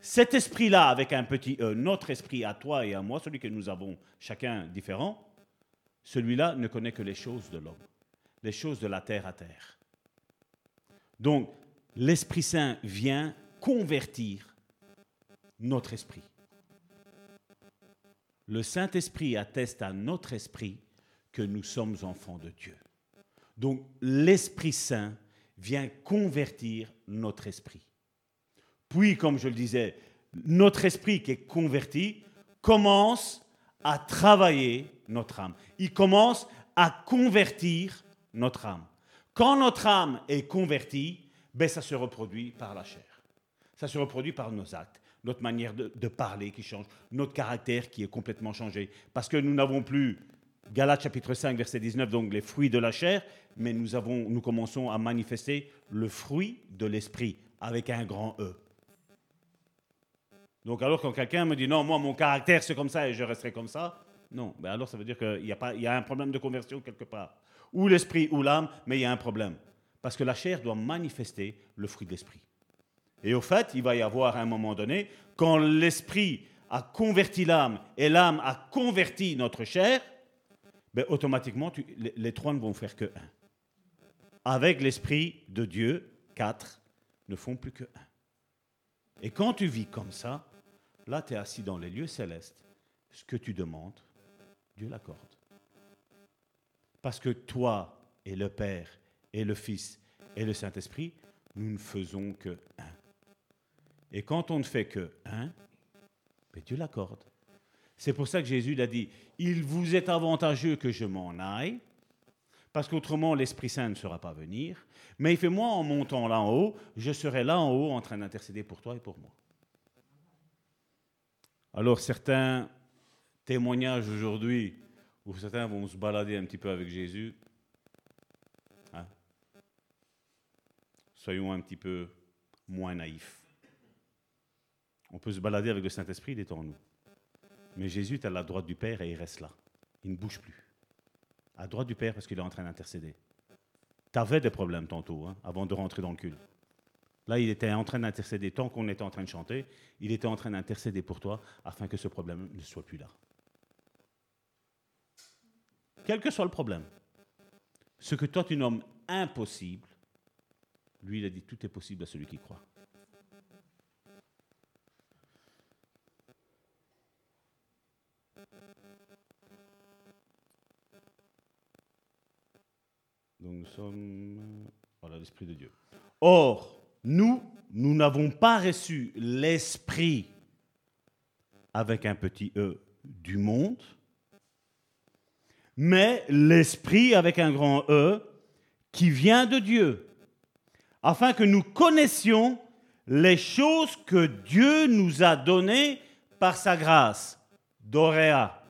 Cet esprit-là, avec un petit e, notre esprit à toi et à moi, celui que nous avons chacun différent, celui-là ne connaît que les choses de l'homme, les choses de la terre à terre. Donc, l'Esprit Saint vient convertir notre esprit. Le Saint-Esprit atteste à notre esprit que nous sommes enfants de Dieu. Donc l'Esprit Saint vient convertir notre esprit. Puis, comme je le disais, notre esprit qui est converti commence à travailler notre âme. Il commence à convertir notre âme. Quand notre âme est convertie, ben ça se reproduit par la chair. Ça se reproduit par nos actes, notre manière de, parler qui change, notre caractère qui est complètement changé. Parce que nous n'avons plus Galates chapitre 5, verset 19, donc les fruits de la chair, mais nous, avons, nous commençons à manifester le fruit de l'esprit avec un grand E. Donc alors quand quelqu'un me dit non, moi mon caractère c'est comme ça et je resterai comme ça, non, ben alors ça veut dire qu'il y, y a un problème de conversion quelque part. Ou l'esprit ou l'âme, mais il y a un problème. Parce que la chair doit manifester le fruit de l'esprit. Et au fait, il va y avoir un moment donné, quand l'esprit a converti l'âme et l'âme a converti notre chair, ben, automatiquement, les, trois ne vont faire que un. Avec l'Esprit de Dieu, quatre ne font plus que un. Et quand tu vis comme ça, là, tu es assis dans les lieux célestes. Ce que tu demandes, Dieu l'accorde. Parce que toi et le Père et le Fils et le Saint-Esprit, nous ne faisons que un. Et quand on ne fait que un, ben Dieu l'accorde. C'est pour ça que Jésus l'a dit, il vous est avantageux que je m'en aille, parce qu'autrement l'Esprit Saint ne sera pas venir, mais il fait moi en montant là en haut, je serai là en haut en train d'intercéder pour toi et pour moi. Alors certains témoignages aujourd'hui, où certains vont se balader un petit peu avec Jésus, hein, soyons un petit peu moins naïfs. On peut se balader avec le Saint-Esprit, il est en nous. Mais Jésus est à la droite du Père et il reste là. Il ne bouge plus. À droite du Père parce qu'il est en train d'intercéder. Tu avais des problèmes tantôt, hein, avant de rentrer dans le culte. Là, il était en train d'intercéder. Tant qu'on était en train de chanter, il était en train d'intercéder pour toi afin que ce problème ne soit plus là. Quel que soit le problème, ce que toi tu nommes impossible, lui, il a dit tout est possible à celui qui croit. Donc nous sommes... Voilà l'Esprit de Dieu. Or, nous, nous n'avons pas reçu l'Esprit avec un petit E du monde, mais l'Esprit avec un grand E qui vient de Dieu, afin que nous connaissions les choses que Dieu nous a données par sa grâce. Doréa,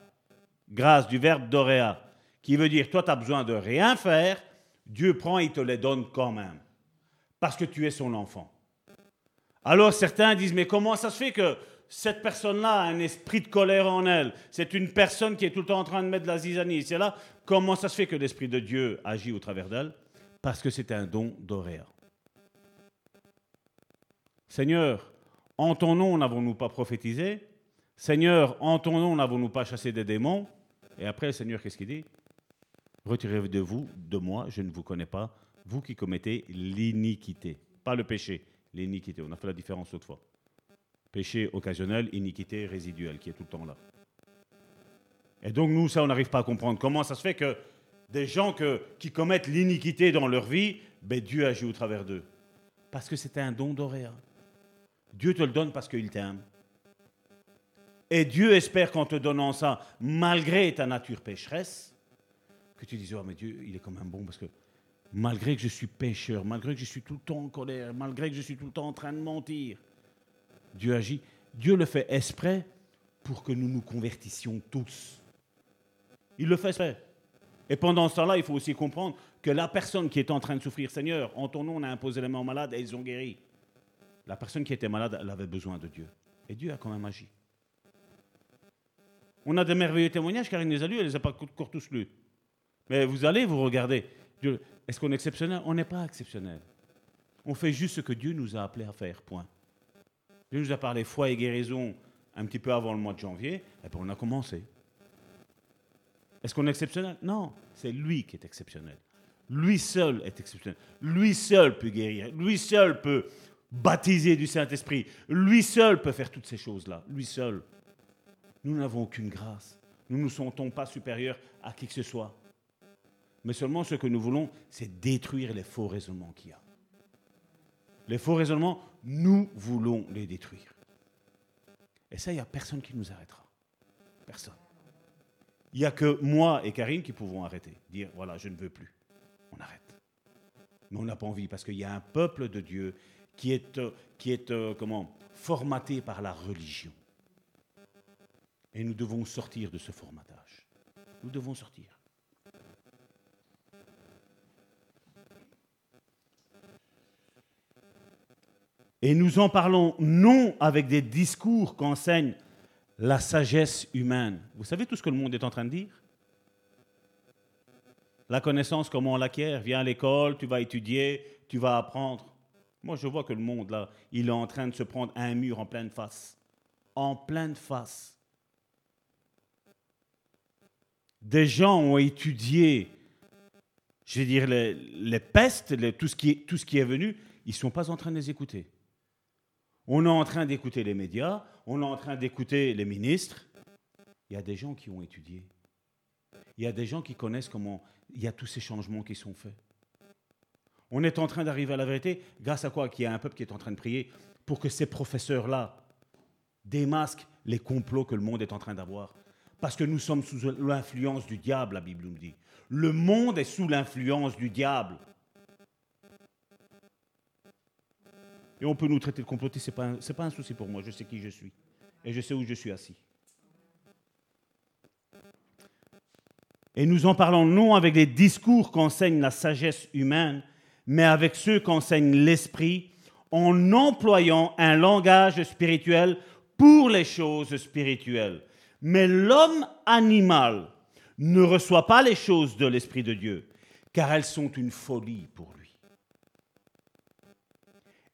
grâce du verbe doréa, qui veut dire toi tu as besoin de rien faire, Dieu prend et te les donne quand même, parce que tu es son enfant. Alors certains disent, mais comment ça se fait que cette personne-là a un esprit de colère en elle C'est une personne qui est tout le temps en train de mettre de la zizanie. C'est là, comment ça se fait que l'Esprit de Dieu agit au travers d'elle? Parce que c'est un don d'Oréa. Seigneur, en ton nom n'avons-nous pas prophétisé? Seigneur, en ton nom n'avons-nous pas chassé des démons? Et après, le Seigneur, qu'est-ce qu'il dit? Retirez-vous de vous, de moi, je ne vous connais pas, vous qui commettez l'iniquité. Pas le péché, l'iniquité. On a fait la différence autrefois. Péché occasionnel, iniquité résiduelle, qui est tout le temps là. Et donc nous, ça, on n'arrive pas à comprendre. Comment ça se fait que des gens qui commettent l'iniquité dans leur vie, ben, Dieu agit au travers d'eux? Parce que c'est un don d'Oréa. Dieu te le donne parce qu'il t'aime. Et Dieu espère qu'en te donnant ça, malgré ta nature pécheresse, que tu dises, oh mais Dieu, il est quand même bon parce que malgré que je suis pécheur, malgré que je suis tout le temps en colère, malgré que je suis tout le temps en train de mentir, Dieu agit. Dieu le fait exprès pour que nous nous convertissions tous. Il le fait exprès. Et pendant ce temps-là, il faut aussi comprendre que la personne qui est en train de souffrir, Seigneur, en ton nom, on a imposé les mains aux malades et ils ont guéri. La personne qui était malade, elle avait besoin de Dieu. Et Dieu a quand même agi. On a des merveilleux témoignages car il les a lus, elle ne les a pas encore tous lus. Mais vous allez vous regarder. Est-ce qu'on est exceptionnel? On n'est pas exceptionnel. On fait juste ce que Dieu nous a appelé à faire, point. Dieu nous a parlé foi et guérison un petit peu avant le mois de janvier, et puis on a commencé. Est-ce qu'on est exceptionnel? Non, c'est lui qui est exceptionnel. Lui seul est exceptionnel. Lui seul peut guérir. Lui seul peut baptiser du Saint-Esprit. Lui seul peut faire toutes ces choses-là. Lui seul. Nous n'avons aucune grâce. Nous ne nous sentons pas supérieurs à qui que ce soit. Mais seulement ce que nous voulons, c'est détruire les faux raisonnements qu'il y a. Les faux raisonnements, nous voulons les détruire. Et ça, il n'y a personne qui nous arrêtera. Personne. Il n'y a que moi et Karine qui pouvons arrêter. Dire, voilà, je ne veux plus. On arrête. Mais on n'a pas envie parce qu'il y a un peuple de Dieu qui est, euh, qui est euh, comment, formaté par la religion. Et nous devons sortir de ce formatage. Nous devons sortir. Et nous en parlons non avec des discours qu'enseigne la sagesse humaine. Vous savez tout ce que le monde est en train de dire? La connaissance, comment on l'acquiert? Viens à l'école, tu vas étudier, tu vas apprendre. Moi, je vois que le monde, là, il est en train de se prendre un mur en pleine face. En pleine face. Des gens ont étudié, je veux dire, les, pestes, tout, ce qui est, tout ce qui est venu, ils ne sont pas en train de les écouter. On est en train d'écouter les médias, on est en train d'écouter les ministres. Il y a des gens qui ont étudié. Il y a des gens qui connaissent comment il y a tous ces changements qui sont faits. On est en train d'arriver à la vérité grâce à quoi? Qu'il y a un peuple qui est en train de prier pour que ces professeurs-là démasquent les complots que le monde est en train d'avoir. Parce que nous sommes sous l'influence du diable, la Bible nous dit. Le monde est sous l'influence du diable. Et on peut nous traiter de complotistes, ce n'est pas, pas un souci pour moi. Je sais qui je suis. Et je sais où je suis assis. Et nous en parlons non avec les discours qu'enseigne la sagesse humaine, mais avec ceux qu'enseigne l'esprit, en employant un langage spirituel pour les choses spirituelles. Mais l'homme animal ne reçoit pas les choses de l'Esprit de Dieu, car elles sont une folie pour lui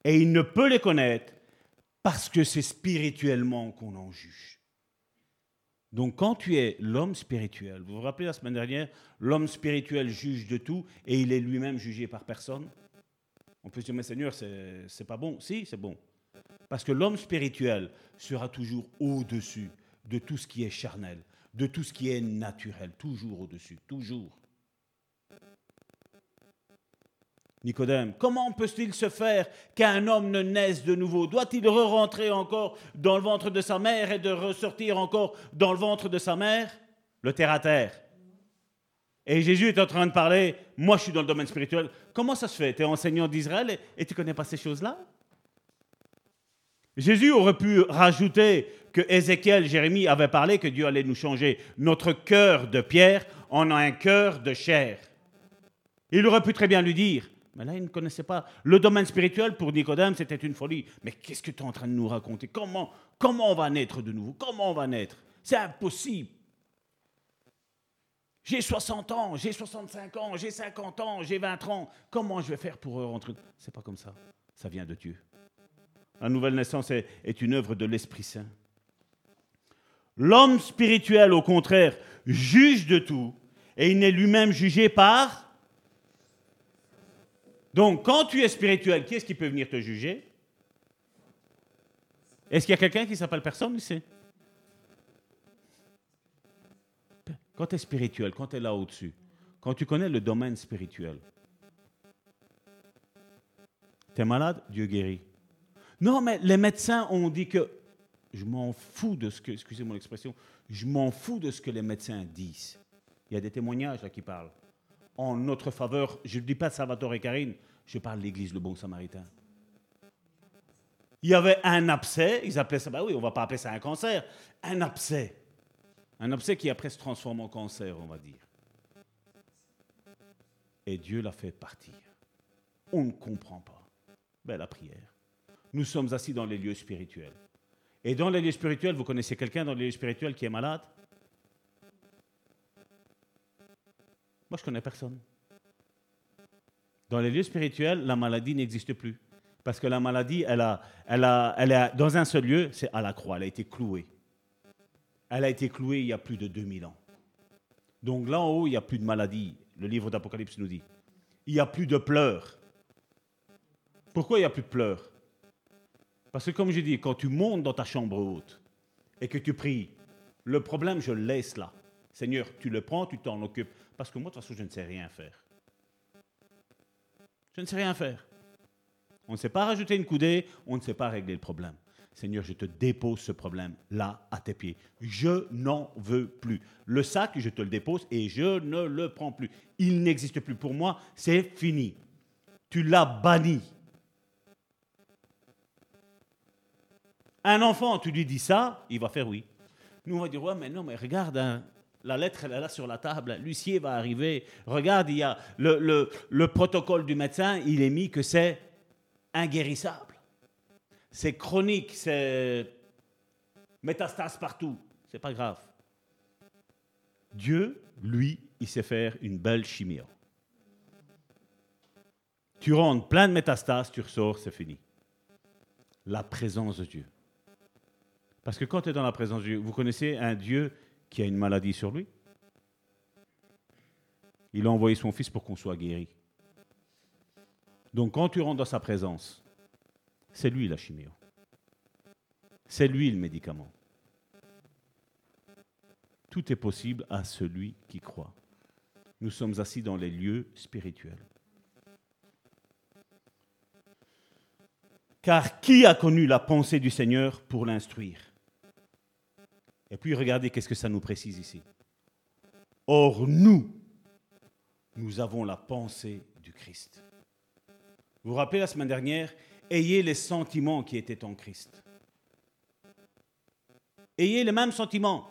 et il ne peut les connaître parce que c'est spirituellement qu'on en juge. Donc quand tu es l'homme spirituel, vous vous rappelez la semaine dernière, l'homme spirituel juge de tout et il est lui-même jugé par personne. On peut se dire, mais Seigneur, c'est pas bon. Si, c'est bon. Parce que l'homme spirituel sera toujours au-dessus de tout ce qui est charnel, de tout ce qui est naturel, toujours au-dessus, toujours. Nicodème, comment peut-il se faire qu'un homme ne naisse de nouveau? Doit-il re-rentrer encore dans le ventre de sa mère et de ressortir encore dans le ventre de sa mère? Le terre-à-terre. Et Jésus est en train de parler, moi je suis dans le domaine spirituel. Comment ça se fait? Tu es enseignant d'Israël et, tu connais pas ces choses-là? Jésus aurait pu rajouter que Ézéchiel, Jérémie avait parlé que Dieu allait nous changer notre cœur de pierre en un cœur de chair. Il aurait pu très bien lui dire, mais là, il ne connaissait pas. Le domaine spirituel, pour Nicodème, c'était une folie. Mais qu'est-ce que tu es en train de nous raconter? Comment, comment on va naître de nouveau? Comment on va naître? C'est impossible. J'ai 60 ans, j'ai 65 ans, j'ai 50 ans, j'ai 20 ans. Comment je vais faire pour rentrer? C'est pas comme ça. Ça vient de Dieu. La nouvelle naissance est, est une œuvre de l'Esprit Saint. L'homme spirituel, au contraire, juge de tout et il n'est lui-même jugé par donc, quand tu es spirituel, qui est-ce qui peut venir te juger? Est-ce qu'il y a quelqu'un qui s'appelle personne ici? Quand tu es spirituel, quand tu es là au-dessus, quand tu connais le domaine spirituel, tu es malade, Dieu guérit. Non, mais les médecins ont dit que je m'en fous de ce que, excusez mon expression, je m'en fous de ce que les médecins disent. Il y a des témoignages là qui parlent en notre faveur. Je ne dis pas Salvatore et Karine, je parle de l'Église le Bon Samaritain. Il y avait un abcès, ils appelaient ça, bah oui, on ne va pas appeler ça un cancer, un abcès. Un abcès qui après se transforme en cancer, on va dire. Et Dieu l'a fait partir. On ne comprend pas. Ben, la prière. Nous sommes assis dans les lieux spirituels. Et dans les lieux spirituels, vous connaissez quelqu'un dans les lieux spirituels qui est malade? Moi, je connais personne. Dans les lieux spirituels, la maladie n'existe plus. Parce que la maladie, elle, a, dans un seul lieu, c'est à la croix. Elle a été clouée. Elle a été clouée il y a plus de 2000 ans. Donc là en haut, il n'y a plus de maladie. Le livre d'Apocalypse nous dit. il n'y a plus de pleurs. Pourquoi il n'y a plus de pleurs? Parce que comme j'ai dit, quand tu montes dans ta chambre haute et que tu pries, le problème, je le laisse là. Seigneur, tu le prends, tu t'en occupes. Parce que moi, de toute façon, je ne sais rien faire. Je ne sais rien faire. On ne sait pas rajouter une coudée, on ne sait pas régler le problème. Seigneur, je te dépose ce problème là à tes pieds. Je n'en veux plus. Le sac, je te le dépose et je ne le prends plus. Il n'existe plus pour moi, c'est fini. Tu l'as banni. Un enfant, tu lui dis ça, il va faire oui. Nous, on va dire, ouais, mais non, mais regarde, hein, la lettre, elle est là sur la table, l'huissier va arriver. Regarde, il y a le, le, le protocole du médecin, il est mis que c'est inguérissable. C'est chronique, c'est métastase partout. C'est pas grave. Dieu, lui, il sait faire une belle chimie. Tu rentres plein de métastases, tu ressors, c'est fini. La présence de Dieu. Parce que quand tu es dans la présence de Dieu, vous connaissez un Dieu qui a une maladie sur lui Il a envoyé son Fils pour qu'on soit guéri. Donc quand tu rentres dans sa présence, c'est lui la chimie. C'est lui le médicament. Tout est possible à celui qui croit. Nous sommes assis dans les lieux spirituels. Car qui a connu la pensée du Seigneur pour l'instruire? Et puis regardez qu'est-ce que ça nous précise ici. Or nous, nous avons la pensée du Christ. Vous vous rappelez la semaine dernière, ayez les sentiments qui étaient en Christ. Ayez les mêmes sentiments.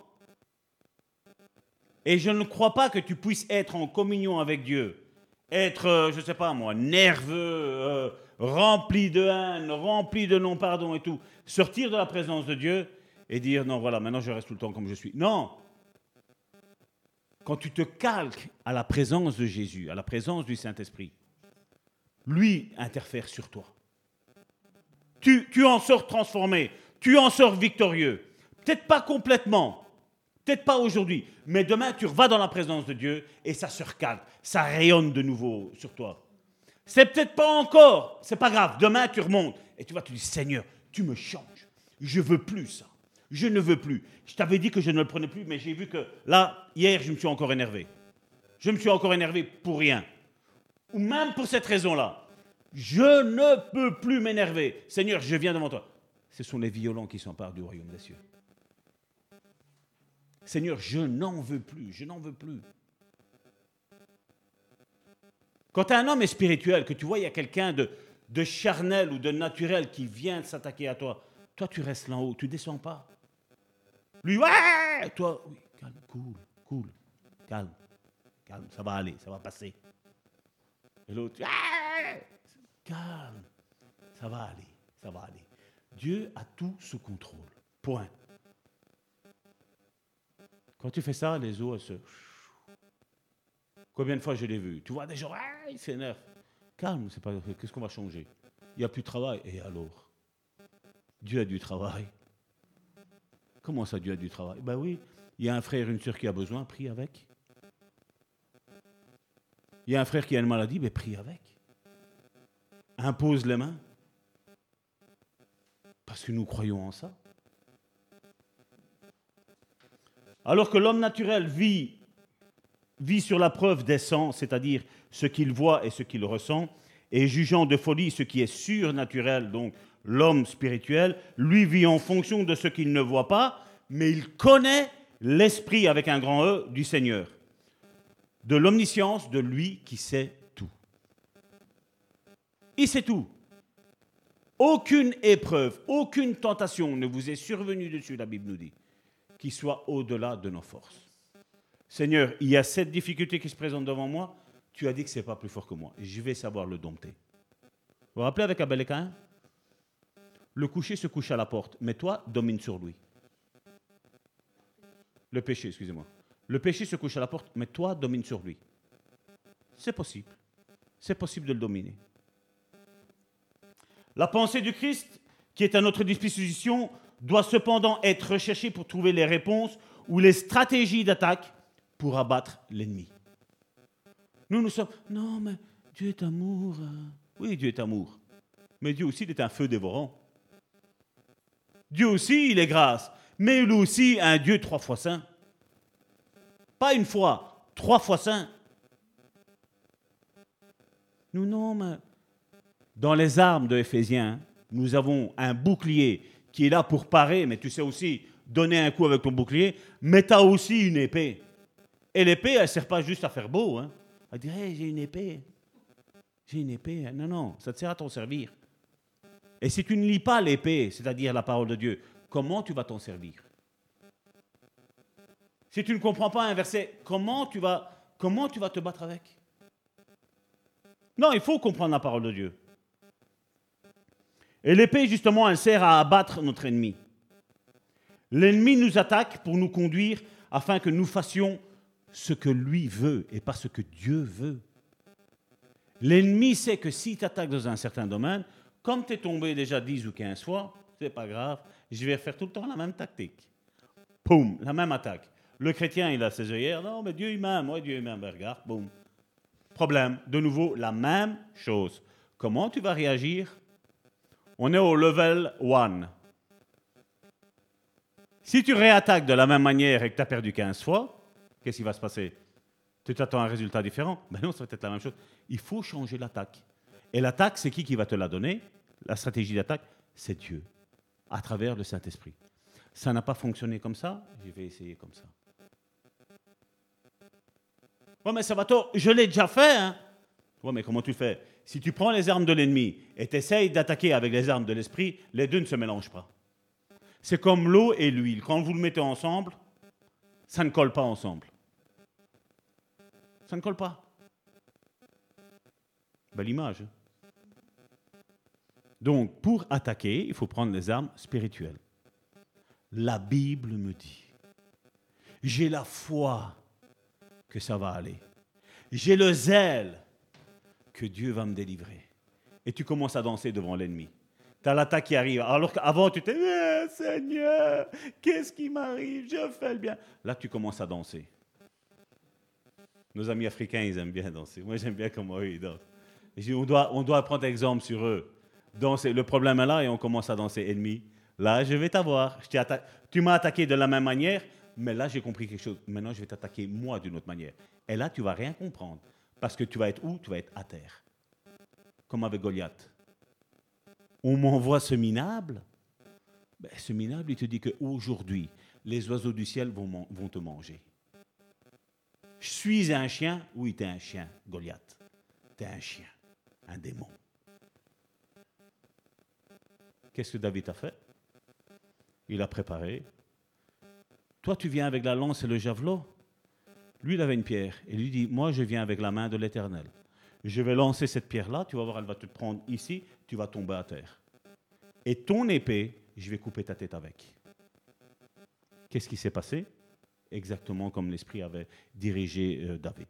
Et je ne crois pas que tu puisses être en communion avec Dieu, être, euh, je ne sais pas moi, nerveux, euh, rempli de haine, rempli de non-pardon et tout, sortir de la présence de Dieu et dire non, voilà, maintenant je reste tout le temps comme je suis. Non. Quand tu te calques à la présence de Jésus, à la présence du Saint-Esprit, lui interfère sur toi. Tu, tu en sors transformé, tu en sors victorieux. Peut-être pas complètement, peut-être pas aujourd'hui, mais demain tu vas dans la présence de Dieu et ça se recalque, ça rayonne de nouveau sur toi. C'est peut-être pas encore, c'est pas grave, demain tu remontes et tu vas te dire Seigneur, tu me changes, je veux plus ça je ne veux plus. Je t'avais dit que je ne le prenais plus, mais j'ai vu que là, hier, je me suis encore énervé. Je me suis encore énervé pour rien. Ou même pour cette raison-là. Je ne peux plus m'énerver. Seigneur, je viens devant toi. Ce sont les violents qui s'emparent du royaume des cieux. Seigneur, je n'en veux plus, je n'en veux plus. Quand un homme est spirituel, que tu vois, il y a quelqu'un de, de charnel ou de naturel qui vient s'attaquer à toi, toi tu restes là-haut, tu descends pas. Lui, ouais Toi, oui, calme, cool, cool, calme, calme, ça va aller, ça va passer. Et l'autre, ouais calme, ça va aller, ça va aller. Dieu a tout sous contrôle. Point. Quand tu fais ça, les eaux, elles se. Combien de fois je l'ai vu? Tu vois des gens, ah, ils s'énervent. Calme, c'est pas. Qu'est-ce qu'on va changer? Il n'y a plus de travail. Et alors? Dieu a du travail. Comment ça, Dieu a du travail? Ben oui, il y a un frère, une soeur qui a besoin, prie avec. Il y a un frère qui a une maladie, ben prie avec. Impose les mains. Parce que nous croyons en ça. Alors que l'homme naturel vit, vit sur la preuve des sens, c'est-à-dire ce qu'il voit et ce qu'il ressent, et jugeant de folie ce qui est surnaturel, donc l'homme spirituel, lui vit en fonction de ce qu'il ne voit pas, mais il connaît l'esprit avec un grand E du Seigneur, de l'omniscience de lui qui sait tout. Il sait tout. Aucune épreuve, aucune tentation ne vous est survenue dessus, la Bible nous dit, qui soit au-delà de nos forces. Seigneur, il y a cette difficulté qui se présente devant moi, tu as dit que ce n'est pas plus fort que moi, je vais savoir le dompter. Vous vous rappelez avec Abel et Cain le coucher se couche à la porte, mais toi, domine sur lui. Le péché, excusez-moi. Le péché se couche à la porte, mais toi, domine sur lui. C'est possible. C'est possible de le dominer. La pensée du Christ, qui est à notre disposition, doit cependant être recherchée pour trouver les réponses ou les stratégies d'attaque pour abattre l'ennemi. Nous, nous sommes, non, mais Dieu est amour. Oui, Dieu est amour. Mais Dieu aussi, est un feu dévorant. Dieu aussi, il est grâce. Mais lui aussi, un Dieu trois fois saint. Pas une fois, trois fois saint. Nous, non, mais dans les armes de Éphésiens, nous avons un bouclier qui est là pour parer, mais tu sais aussi donner un coup avec ton bouclier, mais tu as aussi une épée. Et l'épée, elle ne sert pas juste à faire beau. Hein. Elle dit, j'ai une épée. J'ai une épée. Non, non, ça te sert à t'en servir. Et si tu ne lis pas l'épée, c'est-à-dire la parole de Dieu, comment tu vas t'en servir? Si tu ne comprends pas un verset, comment tu vas, comment tu vas te battre avec? Non, il faut comprendre la parole de Dieu. Et l'épée, justement, elle sert à abattre notre ennemi. L'ennemi nous attaque pour nous conduire afin que nous fassions ce que lui veut et pas ce que Dieu veut. L'ennemi sait que s'il t'attaque dans un certain domaine, comme tu es tombé déjà 10 ou 15 fois, c'est pas grave, je vais faire tout le temps la même tactique. Poum, la même attaque. Le chrétien, il a ses œillères, non, mais Dieu il m'aime, oui, Dieu il m'aime, ben, regarde, boum. Problème, de nouveau, la même chose. Comment tu vas réagir? On est au level 1. Si tu réattaques de la même manière et que tu as perdu 15 fois, qu'est-ce qui va se passer? Tu t'attends à un résultat différent? Ben non, ça va être la même chose. Il faut changer l'attaque. Et l'attaque, c'est qui qui va te la donner? La stratégie d'attaque, c'est Dieu, à travers le Saint-Esprit. Ça n'a pas fonctionné comme ça, je vais essayer comme ça. Ouais, mais tôt, je l'ai déjà fait. Hein? Ouais, mais comment tu fais? Si tu prends les armes de l'ennemi et tu essayes d'attaquer avec les armes de l'esprit, les deux ne se mélangent pas. C'est comme l'eau et l'huile. Quand vous le mettez ensemble, ça ne colle pas ensemble. Ça ne colle pas. Belle image. Hein. Donc, pour attaquer, il faut prendre les armes spirituelles. La Bible me dit, j'ai la foi que ça va aller. J'ai le zèle que Dieu va me délivrer. Et tu commences à danser devant l'ennemi. Tu as l'attaque qui arrive. Alors qu'avant, tu t'es eh, Seigneur, qu'est-ce qui m'arrive? Je fais le bien. Là, tu commences à danser. Nos amis africains, ils aiment bien danser. Moi, j'aime bien comment eux, ils dansent. on, doit, on doit prendre exemple sur eux. Danser. Le problème est là et on commence à danser. Ennemi, là, je vais t'avoir. Tu m'as attaqué de la même manière, mais là, j'ai compris quelque chose. Maintenant, je vais t'attaquer moi d'une autre manière. Et là, tu vas rien comprendre. Parce que tu vas être où? Tu vas être à terre. Comme avec Goliath on m'envoie ce minable. Ben, ce minable, il te dit qu'aujourd'hui, les oiseaux du ciel vont, vont te manger. Je suis un chien? Oui, tu es un chien, Goliath. Tu es un chien, un démon. Qu'est-ce que David a fait? Il a préparé. Toi, tu viens avec la lance et le javelot? Lui, il avait une pierre. Et lui dit, moi, je viens avec la main de l'Éternel je vais lancer cette pierre-là, tu vas voir, elle va te prendre ici, tu vas tomber à terre. Et ton épée, je vais couper ta tête avec. Qu'est-ce qui s'est passé? Exactement comme l'Esprit avait dirigé euh, David.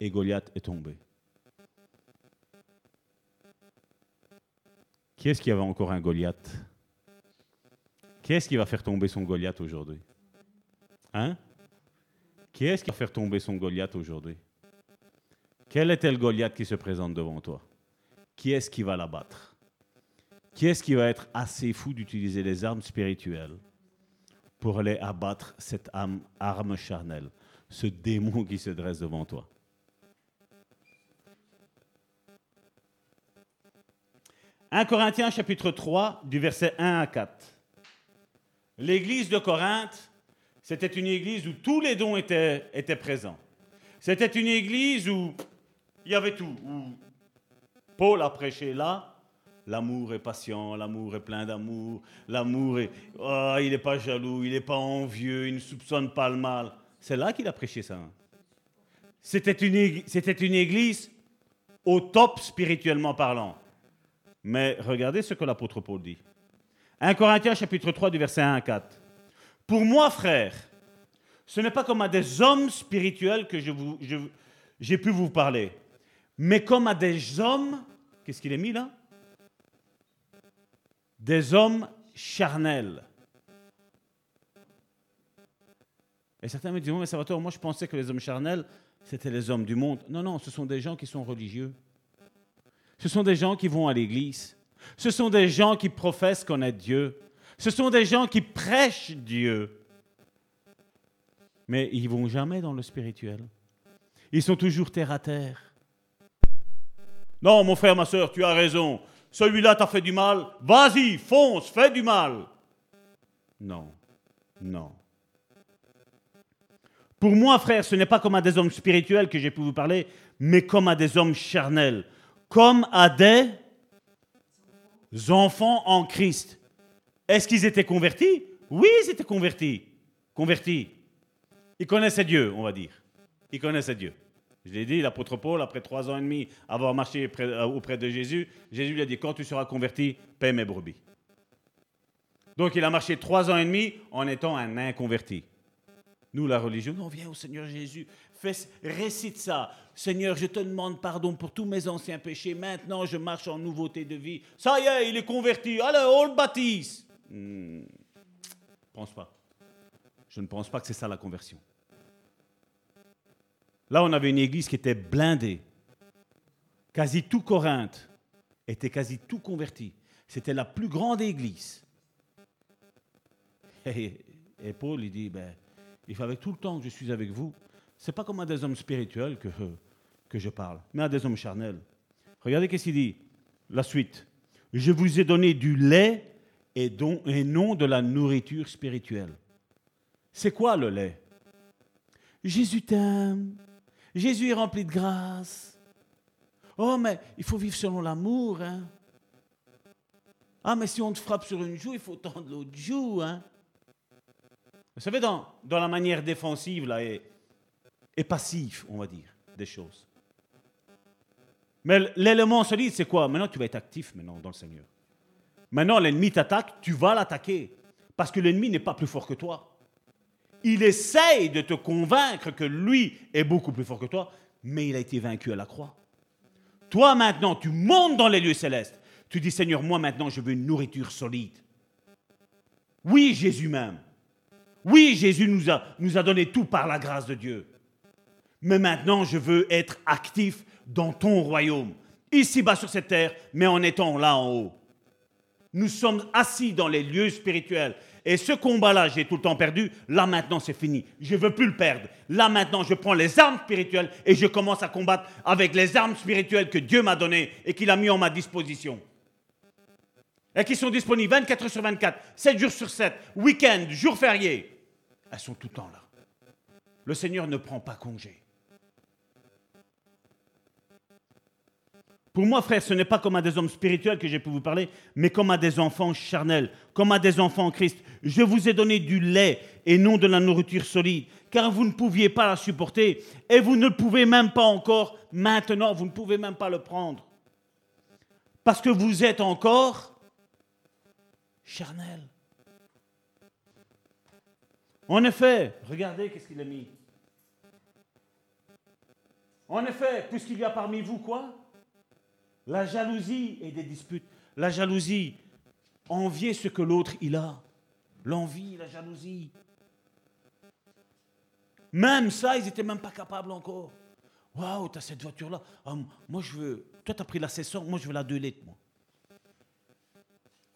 Et Goliath est tombé. Qui est-ce qui avait encore un Goliath? Qui est-ce qui va faire tomber son Goliath aujourd'hui? Hein? Qui est-ce qui va faire tomber son Goliath aujourd'hui? Quel est le Goliath qui se présente devant toi? Qui est-ce qui va l'abattre? Qui est-ce qui va être assez fou d'utiliser les armes spirituelles pour aller abattre cette arme, arme charnelle, ce démon qui se dresse devant toi? 1 Corinthiens chapitre 3 du verset 1 à 4. L'église de Corinthe, c'était une église où tous les dons étaient, étaient présents. C'était une église où il y avait tout. Paul a prêché là, l'amour est patient, l'amour est plein d'amour, l'amour est... Oh, il n'est pas jaloux, il n'est pas envieux, il ne soupçonne pas le mal. C'est là qu'il a prêché ça. C'était une, c'était une église au top spirituellement parlant. Mais regardez ce que l'apôtre Paul dit. 1 Corinthiens chapitre 3 du verset 1 à 4. Pour moi, frère, ce n'est pas comme à des hommes spirituels que j'ai pu vous parler mais comme à des hommes, qu'est-ce qu'il est mis là? Des hommes charnels. Et certains me disent, mais Salvatore, moi je pensais que les hommes charnels, c'était les hommes du monde. Non, non, ce sont des gens qui sont religieux. Ce sont des gens qui vont à l'église. Ce sont des gens qui professent connaître Dieu. Ce sont des gens qui prêchent Dieu. Mais ils vont jamais dans le spirituel. Ils sont toujours terre à terre. Non, mon frère, ma soeur, tu as raison. Celui-là t'a fait du mal. Vas-y, fonce, fais du mal. Non, non. Pour moi, frère, ce n'est pas comme à des hommes spirituels que j'ai pu vous parler, mais comme à des hommes charnels, comme à des enfants en Christ. Est-ce qu'ils étaient convertis? Oui, ils étaient convertis. Convertis. Ils connaissaient Dieu, on va dire. Ils connaissaient Dieu. Je l'ai dit, l'apôtre Paul, après trois ans et demi avoir marché euh, auprès de Jésus, Jésus lui a dit, quand tu seras converti, paie mes brebis. Donc il a marché trois ans et demi en étant un inconverti. Nous, la religion, on vient au Seigneur Jésus, récite ça. Seigneur, je te demande pardon pour tous mes anciens péchés. Maintenant, je marche en nouveauté de vie. Ça y est, il est converti. Allez, on le baptise. Hmm, pense pas. Je ne pense pas que c'est ça la conversion. Là, on avait une église qui était blindée. Quasi tout Corinthe était quasi tout converti. C'était la plus grande église. Et, Paul, il dit, ben, il avec tout le temps que je suis avec vous, c'est pas comme à des hommes spirituels que, que je parle, mais à des hommes charnels. Regardez qu'est-ce qu'il dit. La suite. Je vous ai donné du lait et, et non de la nourriture spirituelle. C'est quoi le lait? Jésus t'aime. Jésus est rempli de grâce. Oh, mais il faut vivre selon l'amour. Hein? Ah, mais si on te frappe sur une joue, il faut tendre l'autre joue. Hein? Vous savez, dans, dans la manière défensive là, et, et passive, on va dire, des choses. Mais l'élément solide, c'est quoi? Maintenant, tu vas être actif maintenant dans le Seigneur. Maintenant, l'ennemi t'attaque, tu vas l'attaquer. Parce que l'ennemi n'est pas plus fort que toi il essaye de te convaincre que lui est beaucoup plus fort que toi, mais il a été vaincu à la croix. Toi maintenant, tu montes dans les lieux célestes. Tu dis, Seigneur, moi maintenant, je veux une nourriture solide. Oui, Jésus même. Oui, Jésus nous a, nous a donné tout par la grâce de Dieu. Mais maintenant, je veux être actif dans ton royaume, ici-bas sur cette terre, mais en étant là en haut. Nous sommes assis dans les lieux spirituels et ce combat-là, j'ai tout le temps perdu. Là maintenant, c'est fini. Je ne veux plus le perdre. Là maintenant, je prends les armes spirituelles et je commence à combattre avec les armes spirituelles que Dieu m'a données et qu'il a mis en ma disposition. Et qui sont disponibles 24 heures sur 24, 7 jours sur 7, week-end, jours fériés. Elles sont tout le temps là. Le Seigneur ne prend pas congé. Pour moi, frère, ce n'est pas comme à des hommes spirituels que j'ai pu vous parler, mais comme à des enfants charnels, comme à des enfants en Christ. Je vous ai donné du lait et non de la nourriture solide, car vous ne pouviez pas la supporter, et vous ne pouvez même pas encore maintenant, vous ne pouvez même pas le prendre. Parce que vous êtes encore charnel. En effet, regardez qu'est-ce qu'il a mis. En effet, puisqu'il y a parmi vous quoi? La jalousie et des disputes. La jalousie, envier ce que l'autre il a. L'envie, la jalousie. Même ça, ils n'étaient même pas capables encore. Waouh, tu as cette voiture-là. Ah, moi, je veux. Toi, tu as pris la 600, moi, je veux la 2 litres, moi.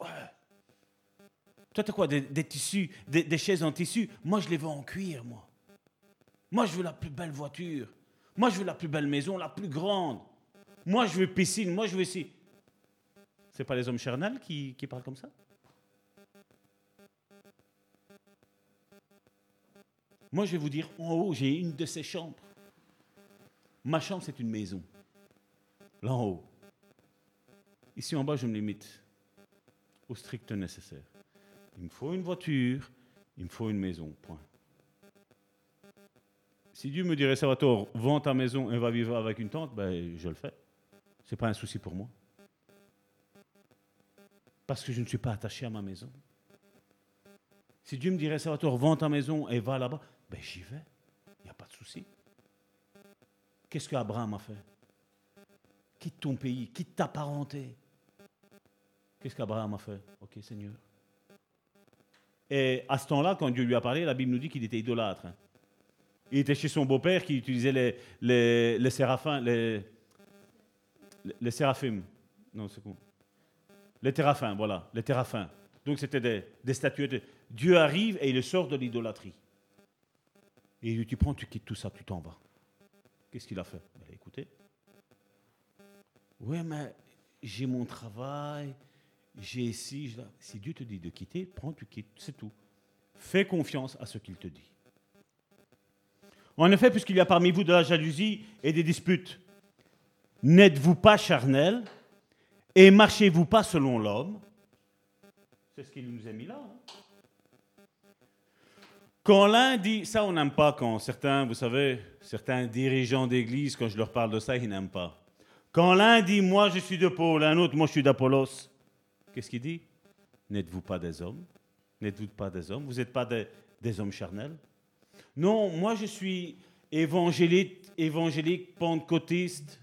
Ouais. Toi, tu as quoi des, tissus, des, des, chaises en tissu? Moi, je les veux en cuir, moi. Moi, je veux la plus belle voiture. Moi, je veux la plus belle maison, la plus grande. Moi, je veux piscine, moi, je veux ici. C'est pas les hommes charnels qui, qui parlent comme ça? Moi, je vais vous dire, en haut, j'ai une de ces chambres. Ma chambre, c'est une maison. Là en haut. Ici en bas, je me limite au strict nécessaire. Il me faut une voiture, il me faut une maison, point. Si Dieu me dirait, Salvatore, vends ta maison et va vivre avec une tante, ben, je le fais. Ce n'est pas un souci pour moi. Parce que je ne suis pas attaché à ma maison. Si Dieu me dirait, Salvatore, vends ta maison et va là-bas, ben j'y vais. Il n'y a pas de souci. Qu'est-ce qu'Abraham a fait? Quitte ton pays, quitte ta parenté. Qu'est-ce qu'Abraham a fait? Ok, Seigneur. Et à ce temps-là, quand Dieu lui a parlé, la Bible nous dit qu'il était idolâtre. Il était chez son beau-père qui utilisait les, les, les séraphins, les, les, séraphim. Non, c'est quoi Les téraphins, voilà, les téraphins. Donc c'était des, statuettes. Dieu arrive et il sort de l'idolâtrie. Et il dit, tu prends, tu quittes tout ça, tu t'en vas. Qu'est-ce qu'il a fait? Ben, Écoutez. Oui, mais j'ai mon travail, j'ai ici. Si Dieu te dit de quitter, prends, tu quittes, c'est tout. Fais confiance à ce qu'il te dit. En effet, puisqu'il y a parmi vous de la jalousie et des disputes, n'êtes-vous pas charnel et marchez-vous pas selon l'homme? C'est ce qu'il nous a mis là. hein. Quand l'un dit, ça on n'aime pas quand certains, vous savez, certains dirigeants d'église, quand je leur parle de ça, ils n'aiment pas. Quand l'un dit, moi je suis de Paul, un autre, moi je suis d'Apollos, qu'est-ce qu'il dit? N'êtes-vous pas des hommes? N'êtes-vous pas des hommes? Vous n'êtes pas des, des hommes charnels? Non, moi je suis évangélique, évangélique pentecôtiste,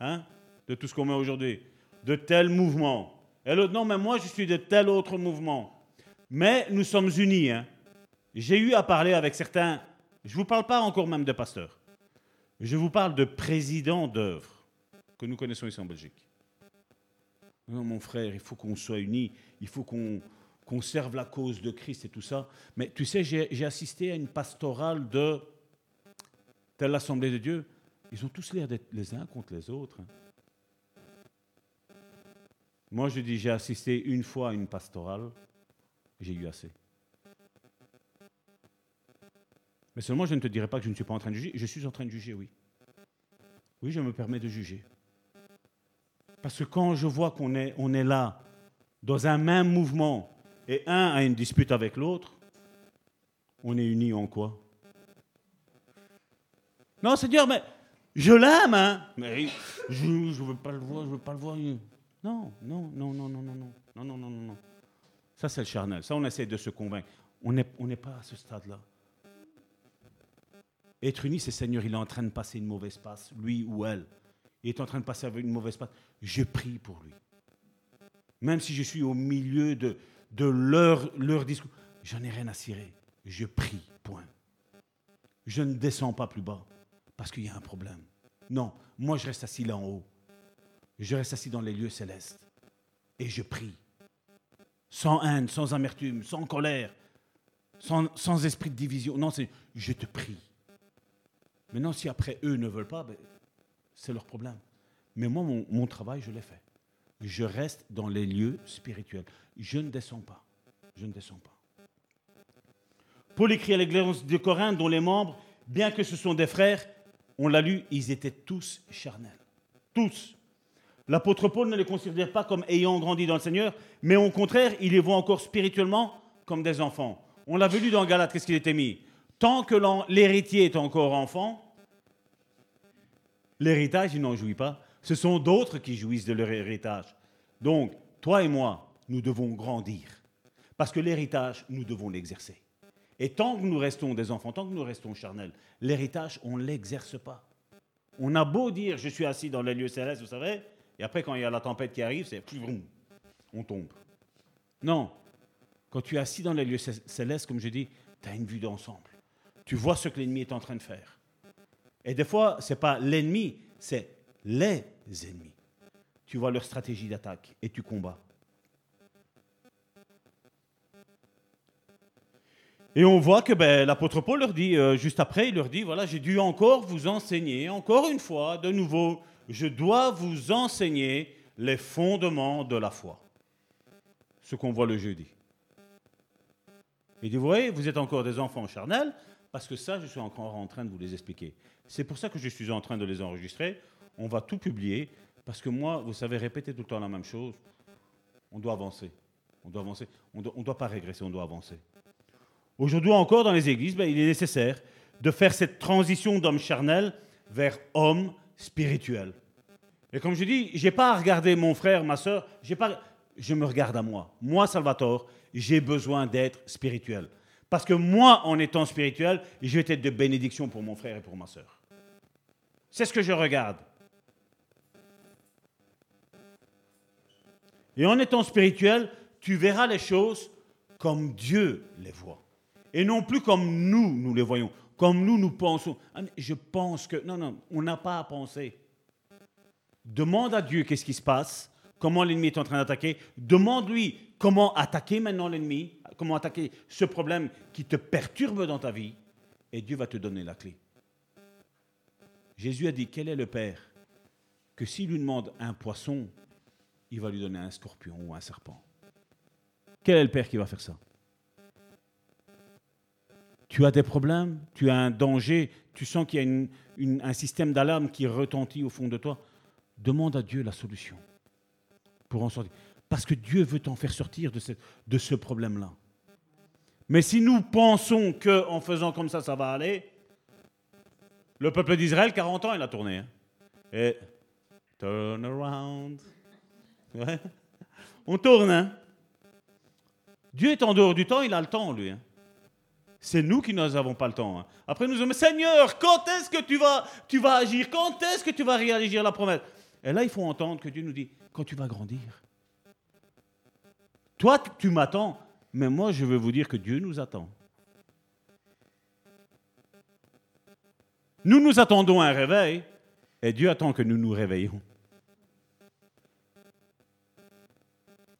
hein, de tout ce qu'on met aujourd'hui, de tel mouvement. Et l'autre, non, mais moi je suis de tel autre mouvement. Mais nous sommes unis. Hein. J'ai eu à parler avec certains, je ne vous parle pas encore même de pasteurs, je vous parle de présidents d'œuvres que nous connaissons ici en Belgique. Non, mon frère, il faut qu'on soit unis, il faut qu'on qu'on serve la cause de Christ et tout ça. Mais tu sais, j'ai assisté à une pastorale de telle l'Assemblée de Dieu. Ils ont tous l'air d'être les uns contre les autres. hein. Moi, je dis, j'ai assisté une fois à une pastorale, j'ai eu assez. Mais seulement, je ne te dirai pas que je ne suis pas en train de juger. Je suis en train de juger, oui. Oui, je me permets de juger. Parce que quand je vois qu'on est, on est là, dans un même mouvement, et un a une dispute avec l'autre, on est unis en quoi? Non, Seigneur, mais je l'aime, hein Mais je ne veux pas le voir, je veux pas le voir. Non, non, non, non, non, non, non, non, non, non, non. Ça, c'est le charnel. Ça, on essaie de se convaincre. On n'est pas à ce stade-là. Être uni, c'est Seigneur, il est en train de passer une mauvaise passe, lui ou elle. Il est en train de passer une mauvaise passe. Je prie pour lui. Même si je suis au milieu de, de leur, leur discours, j'en ai rien à cirer. Je prie, point. Je ne descends pas plus bas parce qu'il y a un problème. Non, moi je reste assis là en haut. Je reste assis dans les lieux célestes et je prie. Sans haine, sans amertume, sans colère, sans, esprit de division. Non, c'est je te prie. Maintenant, si après eux ne veulent pas, ben, c'est leur problème. Mais moi, mon, mon travail, je l'ai fait. Je reste dans les lieux spirituels. Je ne descends pas. Je ne descends pas. Paul écrit à l'église de Corinthe, dont les membres, bien que ce sont des frères, on l'a lu, ils étaient tous charnels. Tous. L'apôtre Paul ne les considère pas comme ayant grandi dans le Seigneur, mais au contraire, il les voit encore spirituellement comme des enfants. On l'avait lu dans Galate, qu'est-ce qu'il était mis? Tant que l'héritier est encore enfant, l'héritage, il n'en jouit pas. Ce sont d'autres qui jouissent de leur héritage. Donc, toi et moi, nous devons grandir. Parce que l'héritage, nous devons l'exercer. Et tant que nous restons des enfants, tant que nous restons charnels, l'héritage, on ne l'exerce pas. On a beau dire, je suis assis dans les lieux célestes, vous savez, et après, quand il y a la tempête qui arrive, c'est on tombe. Non. Quand tu es assis dans les lieux cé- célestes, comme je dis, tu as une vue d'ensemble. Tu vois ce que l'ennemi est en train de faire. Et des fois, ce n'est pas l'ennemi, c'est les ennemis. Tu vois leur stratégie d'attaque et tu combats. Et on voit que ben, l'apôtre Paul leur dit, euh, juste après, il leur dit, voilà, j'ai dû encore vous enseigner, encore une fois, de nouveau, je dois vous enseigner les fondements de la foi. Ce qu'on voit le jeudi. Il dit, vous voyez, vous êtes encore des enfants charnels, parce que ça, je suis encore en train de vous les expliquer. C'est pour ça que je suis en train de les enregistrer. On va tout publier, parce que moi, vous savez, répéter tout le temps la même chose, on doit avancer. On doit avancer. On ne doit pas régresser, on doit avancer. Aujourd'hui encore, dans les églises, ben, il est nécessaire de faire cette transition d'homme charnel vers homme spirituel. Et comme je dis, je n'ai pas à regarder mon frère, ma soeur, pas, je me regarde à moi. Moi, Salvatore, j'ai besoin d'être spirituel. Parce que moi, en étant spirituel, je vais être de bénédiction pour mon frère et pour ma soeur. C'est ce que je regarde. Et en étant spirituel, tu verras les choses comme Dieu les voit. Et non plus comme nous, nous les voyons. comme nous, nous pensons. Ah, je pense que... Non, non, on n'a pas à penser. Demande à Dieu qu'est-ce qui se passe, comment l'ennemi est en train d'attaquer. Demande-lui comment attaquer maintenant l'ennemi, comment attaquer ce problème qui te perturbe dans ta vie, et Dieu va te donner la clé. Jésus a dit, quel est le Père que s'il lui demande un poisson, il va lui donner un scorpion ou un serpent? Quel est le Père qui va faire ça? Tu as des problèmes, tu as un danger, tu sens qu'il y a un système d'alarme qui retentit au fond de toi. Demande à Dieu la solution pour en sortir. Parce que Dieu veut t'en faire sortir de ce, problème-là. Mais si nous pensons qu'en faisant comme ça, ça va aller, le peuple d'Israël, 40 ans, il a tourné. hein. Et turn around. On tourne. Hein. Dieu est en dehors du temps, il a le temps, lui. hein. C'est nous qui n'avons pas le temps. hein. Après, nous disons, Seigneur, quand est-ce que tu vas, agir? Quand est-ce que tu vas réagir la promesse? Et là, il faut entendre que Dieu nous dit, quand tu vas grandir. Toi, tu- m'attends, mais moi, je veux vous dire que Dieu nous attend. Nous nous attendons un réveil, et Dieu attend que nous nous réveillons.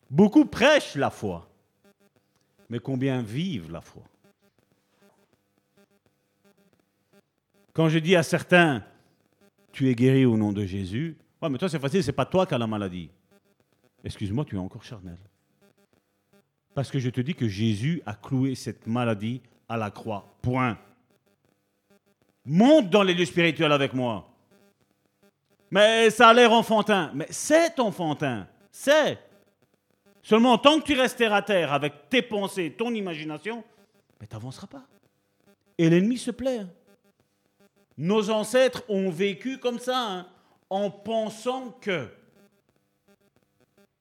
Beaucoup prêchent la foi, mais combien vivent la foi? Quand je dis à certains, tu es guéri au nom de Jésus, ouais, mais toi c'est facile, c'est pas toi qui as la maladie. Excuse-moi, tu es encore charnel. Parce que je te dis que Jésus a cloué cette maladie à la croix. Point. Monte dans les lieux spirituels avec moi. Mais ça a l'air enfantin. Mais c'est enfantin. C'est. Seulement, tant que tu restes terre à terre avec tes pensées, ton imagination, mais tu n'avanceras pas. Et l'ennemi se plaît. Nos ancêtres ont vécu comme ça, hein, en pensant que.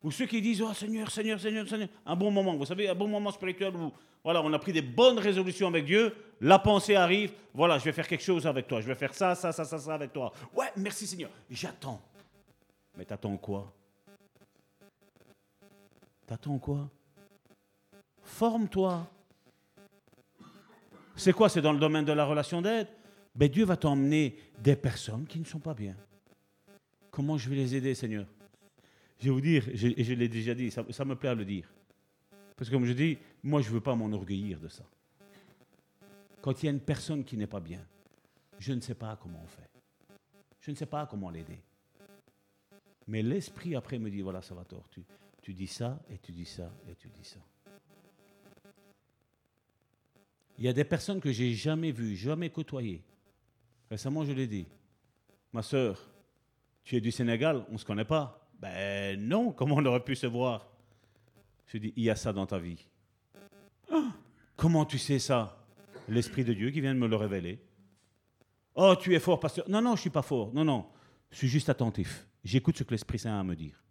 Ou ceux qui disent, oh Seigneur, Seigneur, Seigneur, Seigneur, un bon moment, vous savez, un bon moment spirituel où voilà, on a pris des bonnes résolutions avec Dieu, la pensée arrive, voilà, je vais faire quelque chose avec toi, je vais faire ça, ça, ça, ça, ça avec toi. Ouais, merci Seigneur, j'attends. Mais t'attends quoi? T'attends quoi? Forme-toi. C'est quoi C'est dans le domaine de la relation d'aide? Ben, Dieu va t'emmener des personnes qui ne sont pas bien. Comment je vais les aider, Seigneur? Je vais vous dire, je- l'ai déjà dit, ça, ça me plaît à le dire. Parce que comme je dis, moi je ne veux pas m'enorgueillir de ça. Quand il y a une personne qui n'est pas bien, je ne sais pas comment on fait. Je ne sais pas comment l'aider. Mais l'esprit après me dit, voilà, ça va tort. Tu, tu dis ça, et tu dis ça, et tu dis ça. Il y a des personnes que j'ai jamais vues, jamais côtoyées. Récemment, je l'ai dit. Ma sœur, tu es du Sénégal, on ne se connaît pas. Ben non, comment on aurait pu se voir? Je dis, il y a ça dans ta vie. Ah, comment tu sais ça? L'Esprit de Dieu qui vient de me le révéler. Oh, tu es fort, pasteur. Non, non, je ne suis pas fort. Non, non, je suis juste attentif. J'écoute ce que l'Esprit Saint a à me dire.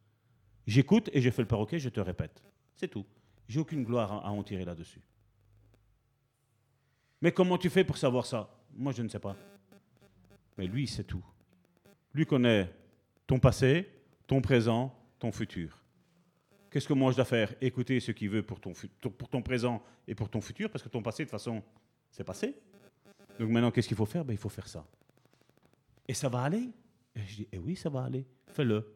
J'écoute et je fais le perroquet, je te répète. C'est tout. J'ai aucune gloire à en tirer là-dessus. Mais comment tu fais pour savoir ça? Moi, je ne sais pas. Mais lui, c'est tout. Lui connaît ton passé, ton présent, ton futur. Qu'est-ce que moi je dois faire? Écouter ce qu'il veut pour ton, pour ton présent et pour ton futur, parce que ton passé, de toute façon, c'est passé. Donc maintenant, qu'est-ce qu'il faut faire? Ben, Il faut faire ça. Et ça va aller? Et je dis, eh oui, ça va aller. Fais-le.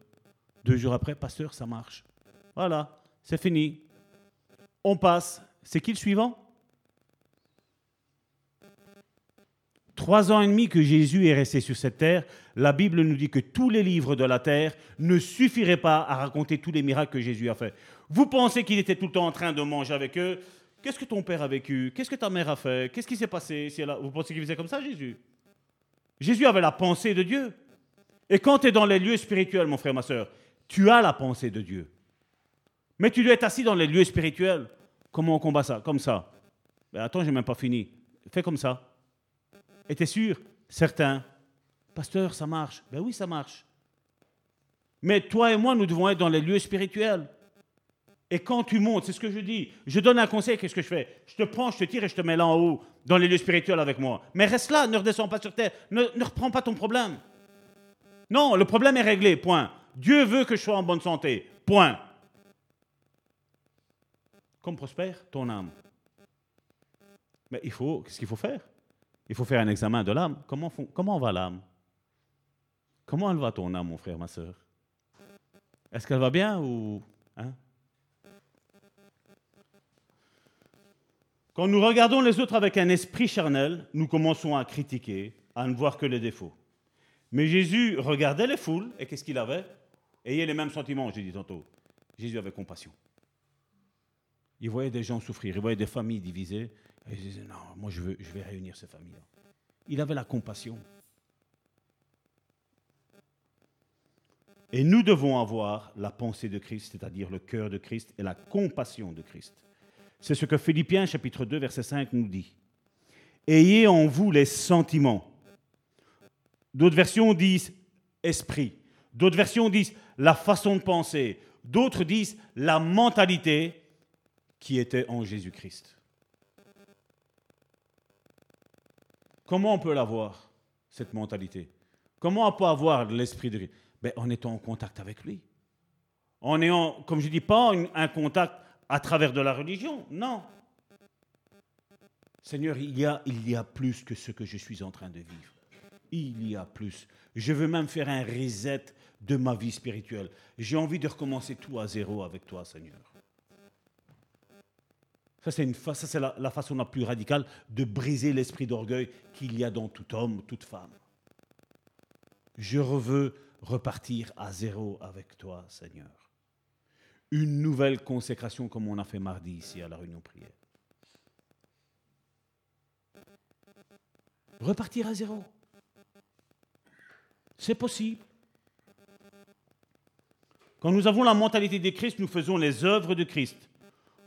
Deux jours après, pasteur, ça marche. Voilà, c'est fini. On passe. C'est qui le suivant? Trois ans et demi que Jésus est resté sur cette terre, la Bible nous dit que tous les livres de la terre ne suffiraient pas à raconter tous les miracles que Jésus a fait. Vous pensez qu'il était tout le temps en train de manger avec eux Qu'est-ce que ton père a vécu? Qu'est-ce que ta mère a fait? Qu'est-ce qui s'est passé Vous pensez qu'il faisait comme ça, Jésus? Jésus avait la pensée de Dieu. Et quand tu es dans les lieux spirituels, mon frère, ma soeur, tu as la pensée de Dieu. Mais tu dois être assis dans les lieux spirituels. Comment on combat ça? Comme ça. Ben attends, j'ai même pas fini. Fais comme ça. Et t'es sûr? Certains. Pasteur, ça marche. Ben oui, ça marche. Mais toi et moi, nous devons être dans les lieux spirituels. Et quand tu montes, c'est ce que je dis, je donne un conseil, qu'est-ce que je fais? Je te prends, je te tire et je te mets là en haut, dans les lieux spirituels avec moi. Mais reste là, ne redescends pas sur terre, ne, ne reprends pas ton problème. Non, le problème est réglé, point. Dieu veut que je sois en bonne santé, point. Comme prospère ton âme. Mais il faut, qu'est-ce qu'il faut faire? Il faut faire un examen de l'âme. Comment, va l'âme? Comment elle va ton âme, mon frère, ma soeur Est-ce qu'elle va bien ou... hein? Quand nous regardons les autres avec un esprit charnel, nous commençons à critiquer, à ne voir que les défauts. Mais Jésus regardait les foules et qu'est-ce qu'il avait? Ayez les mêmes sentiments, j'ai dit tantôt. Jésus avait compassion. Il voyait des gens souffrir, il voyait des familles divisées. Et il disait, non, moi je, je vais réunir ces familles-là. Il avait la compassion. Et nous devons avoir la pensée de Christ, c'est-à-dire le cœur de Christ et la compassion de Christ. C'est ce que Philippiens chapitre 2 verset 5 nous dit. Ayez en vous les sentiments. D'autres versions disent esprit. D'autres versions disent la façon de penser. D'autres disent la mentalité qui était en Jésus-Christ. Comment on peut l'avoir, cette mentalité? Comment on peut avoir l'esprit de Christ? Ben, En étant en contact avec lui. En ayant, comme je dis, pas un, contact à travers de la religion, non. Seigneur, il y, a, il y a plus que ce que je suis en train de vivre. Il y a plus. Je veux même faire un reset de ma vie spirituelle. J'ai envie de recommencer tout à zéro avec toi, Seigneur. Ça, c'est, la façon la plus radicale de briser l'esprit d'orgueil qu'il y a dans tout homme, toute femme. Je veux repartir à zéro avec toi, Seigneur. Une nouvelle consécration comme on a fait mardi ici à la réunion prière. Repartir à zéro. C'est possible. Quand nous avons la mentalité de Christ, nous faisons les œuvres de Christ.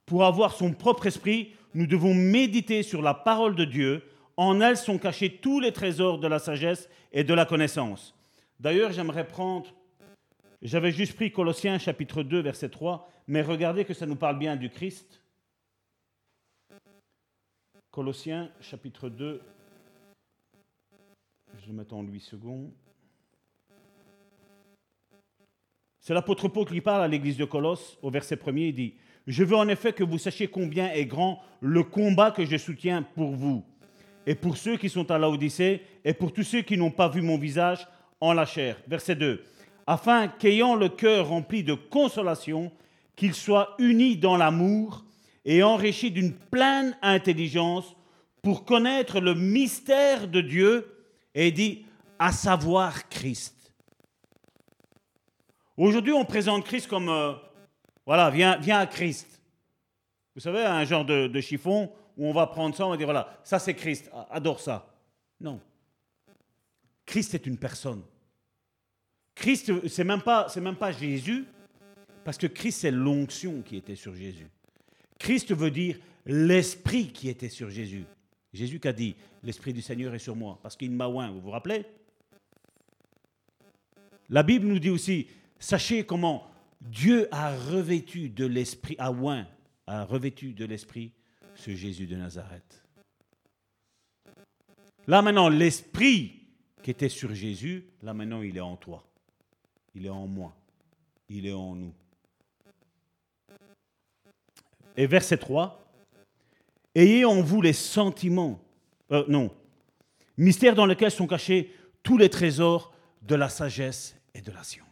Pour avoir son propre esprit, nous devons méditer sur la parole de Dieu. En elle sont cachés tous les trésors de la sagesse et de la connaissance. D'ailleurs, j'aimerais prendre, j'avais juste pris Colossiens chapitre 2, verset 3, mais regardez que ça nous parle bien du Christ. Colossiens chapitre 2, je le mets en 8 secondes. C'est l'apôtre Paul qui parle à l'église de Colosse au verset 1 il dit Je veux en effet que vous sachiez combien est grand le combat que je soutiens pour vous, et pour ceux qui sont à Laodicée, et pour tous ceux qui n'ont pas vu mon visage en la chair. Verset 2 Afin qu'ayant le cœur rempli de consolation, qu'ils soient unis dans l'amour et enrichis d'une pleine intelligence pour connaître le mystère de Dieu, et dit à savoir Christ. Aujourd'hui, on présente Christ comme, euh, voilà, viens, viens à Christ. Vous savez, un genre de, chiffon où on va prendre ça, on va dire, voilà, ça c'est Christ, adore ça. Non. Christ est une personne. Christ, c'est même pas, c'est même pas Jésus, parce que Christ, c'est l'onction qui était sur Jésus. Christ veut dire l'esprit qui était sur Jésus. Jésus qui a dit, l'esprit du Seigneur est sur moi, parce qu'il m'a oint, vous vous rappelez? La Bible nous dit aussi, sachez comment Dieu a revêtu de l'esprit, oint, a revêtu de l'esprit ce Jésus de Nazareth. Là maintenant, l'esprit qui était sur Jésus, là maintenant, il est en toi. Il est en moi. Il est en nous. Et verset 3, Ayez en vous les sentiments, euh, non, mystère dans lequel sont cachés tous les trésors de la sagesse et de la science.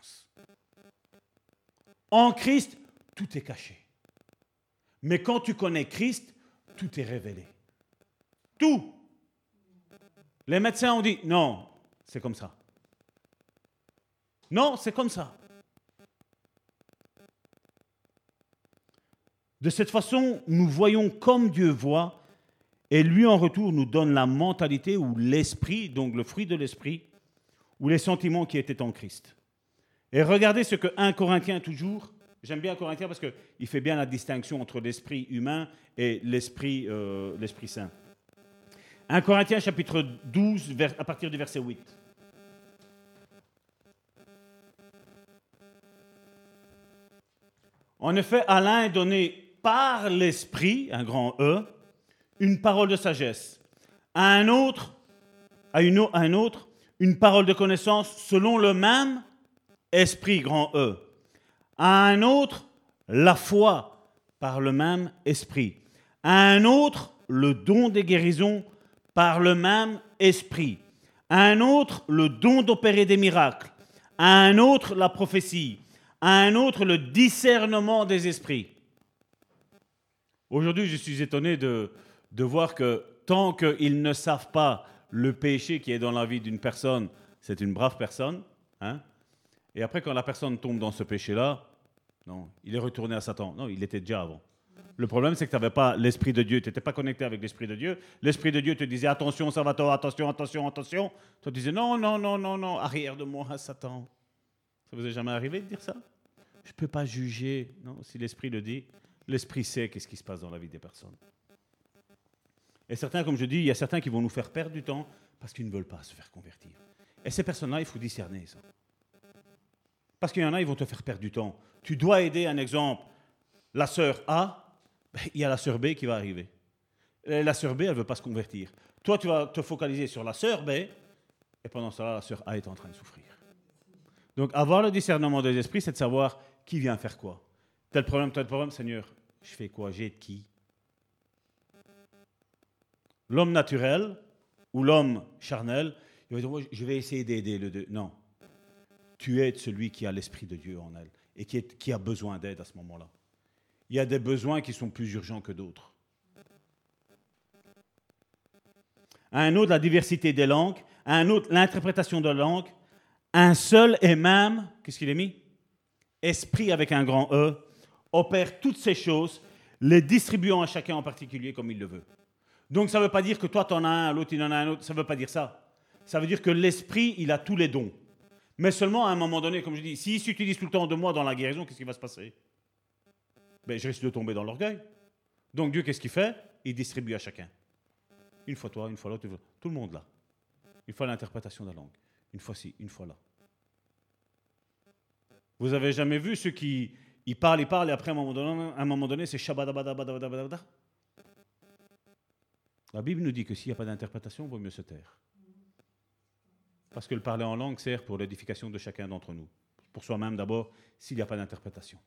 En Christ, tout est caché. Mais quand tu connais Christ, tout est révélé. Tout. Les médecins ont dit, non, c'est comme ça. Non, c'est comme ça. De cette façon, nous voyons comme Dieu voit, et lui en retour nous donne la mentalité ou l'esprit, donc le fruit de l'esprit, ou les sentiments qui étaient en Christ. Et regardez ce que 1 Corinthiens toujours, j'aime bien Corinthiens parce qu'il fait bien la distinction entre l'esprit humain et l'esprit euh, saint. 1 Corinthiens chapitre 12, vers- à partir du verset 8. En effet, l'un est donné par l'esprit, un grand E, une parole de sagesse. À un autre, à un autre, une parole de connaissance selon le même esprit, grand E. À un autre, la foi par le même esprit. À un autre, le don des guérisons par le même esprit. À un autre, le don d'opérer des miracles. À un autre, la prophétie. À un autre, le discernement des esprits. Aujourd'hui, je suis étonné de, de voir que tant qu'ils ne savent pas le péché qui est dans la vie d'une personne, c'est une brave personne. Hein? Et après, quand la personne tombe dans ce péché-là, non, il est retourné à Satan. Non, il était déjà avant. Le problème, c'est que tu n'avais pas l'Esprit de Dieu, tu n'étais pas connecté avec l'Esprit de Dieu. L'Esprit de Dieu te disait attention, Salvatore, attention, attention, attention. Toi, tu disais non, non, non, non, non, arrière de moi, Satan. Ça vous est jamais arrivé de dire ça? Je ne peux pas juger. Non, si l'Esprit le dit, l'Esprit sait qu'est-ce qui se passe dans la vie des personnes. Et certains, comme je dis, il y a certains qui vont nous faire perdre du temps parce qu'ils ne veulent pas se faire convertir. Et ces personnes-là, il faut discerner ça. Parce qu'il y en a, ils vont te faire perdre du temps. Tu dois aider, un exemple, la sœur A, ben, il y a la sœur B qui va arriver. La sœur B, elle ne veut pas se convertir. Toi, tu vas te focaliser sur la sœur B, et pendant cela, la sœur A est en train de souffrir. Donc, avoir le discernement des esprits, c'est de savoir qui vient faire quoi. Tel problème, tel problème, Seigneur, je fais quoi? J'ai de qui? L'homme naturel ou l'homme charnel, il va dire, je vais essayer d'aider le deux. Non tu aides celui qui a l'Esprit de Dieu en elle et qui, a besoin d'aide à ce moment-là. Il y a des besoins qui sont plus urgents que d'autres. un autre, la diversité des langues. un autre, l'interprétation de la langue. Un seul et même, qu'est-ce qu'il est mis? Esprit avec un grand E, opère toutes ces choses, les distribuant à chacun en particulier comme il le veut. Donc ça ne veut pas dire que toi tu en as un, l'autre il en a un autre, ça ne veut pas dire ça. Ça veut dire que l'Esprit, il a tous les dons. Mais seulement à un moment donné, comme je dis, s'il s'utilise tout le temps de moi dans la guérison, qu'est-ce qui va se passer? Ben, Je risque de tomber dans l'orgueil. Donc Dieu, qu'est-ce qu'il fait? Il distribue à chacun. Une fois toi, une fois l'autre, tout le monde là. Une fois l'interprétation de la langue. Une fois ci, une fois là. Vous avez jamais vu ceux qui ils parlent, ils parlent, et après, à un moment donné, un moment donné c'est shabadabadabadabada. La Bible nous dit que s'il n'y a pas d'interprétation, il vaut mieux se taire. Parce que le parler en langue sert pour l'édification de chacun d'entre nous. Pour soi-même d'abord, s'il n'y a pas d'interprétation.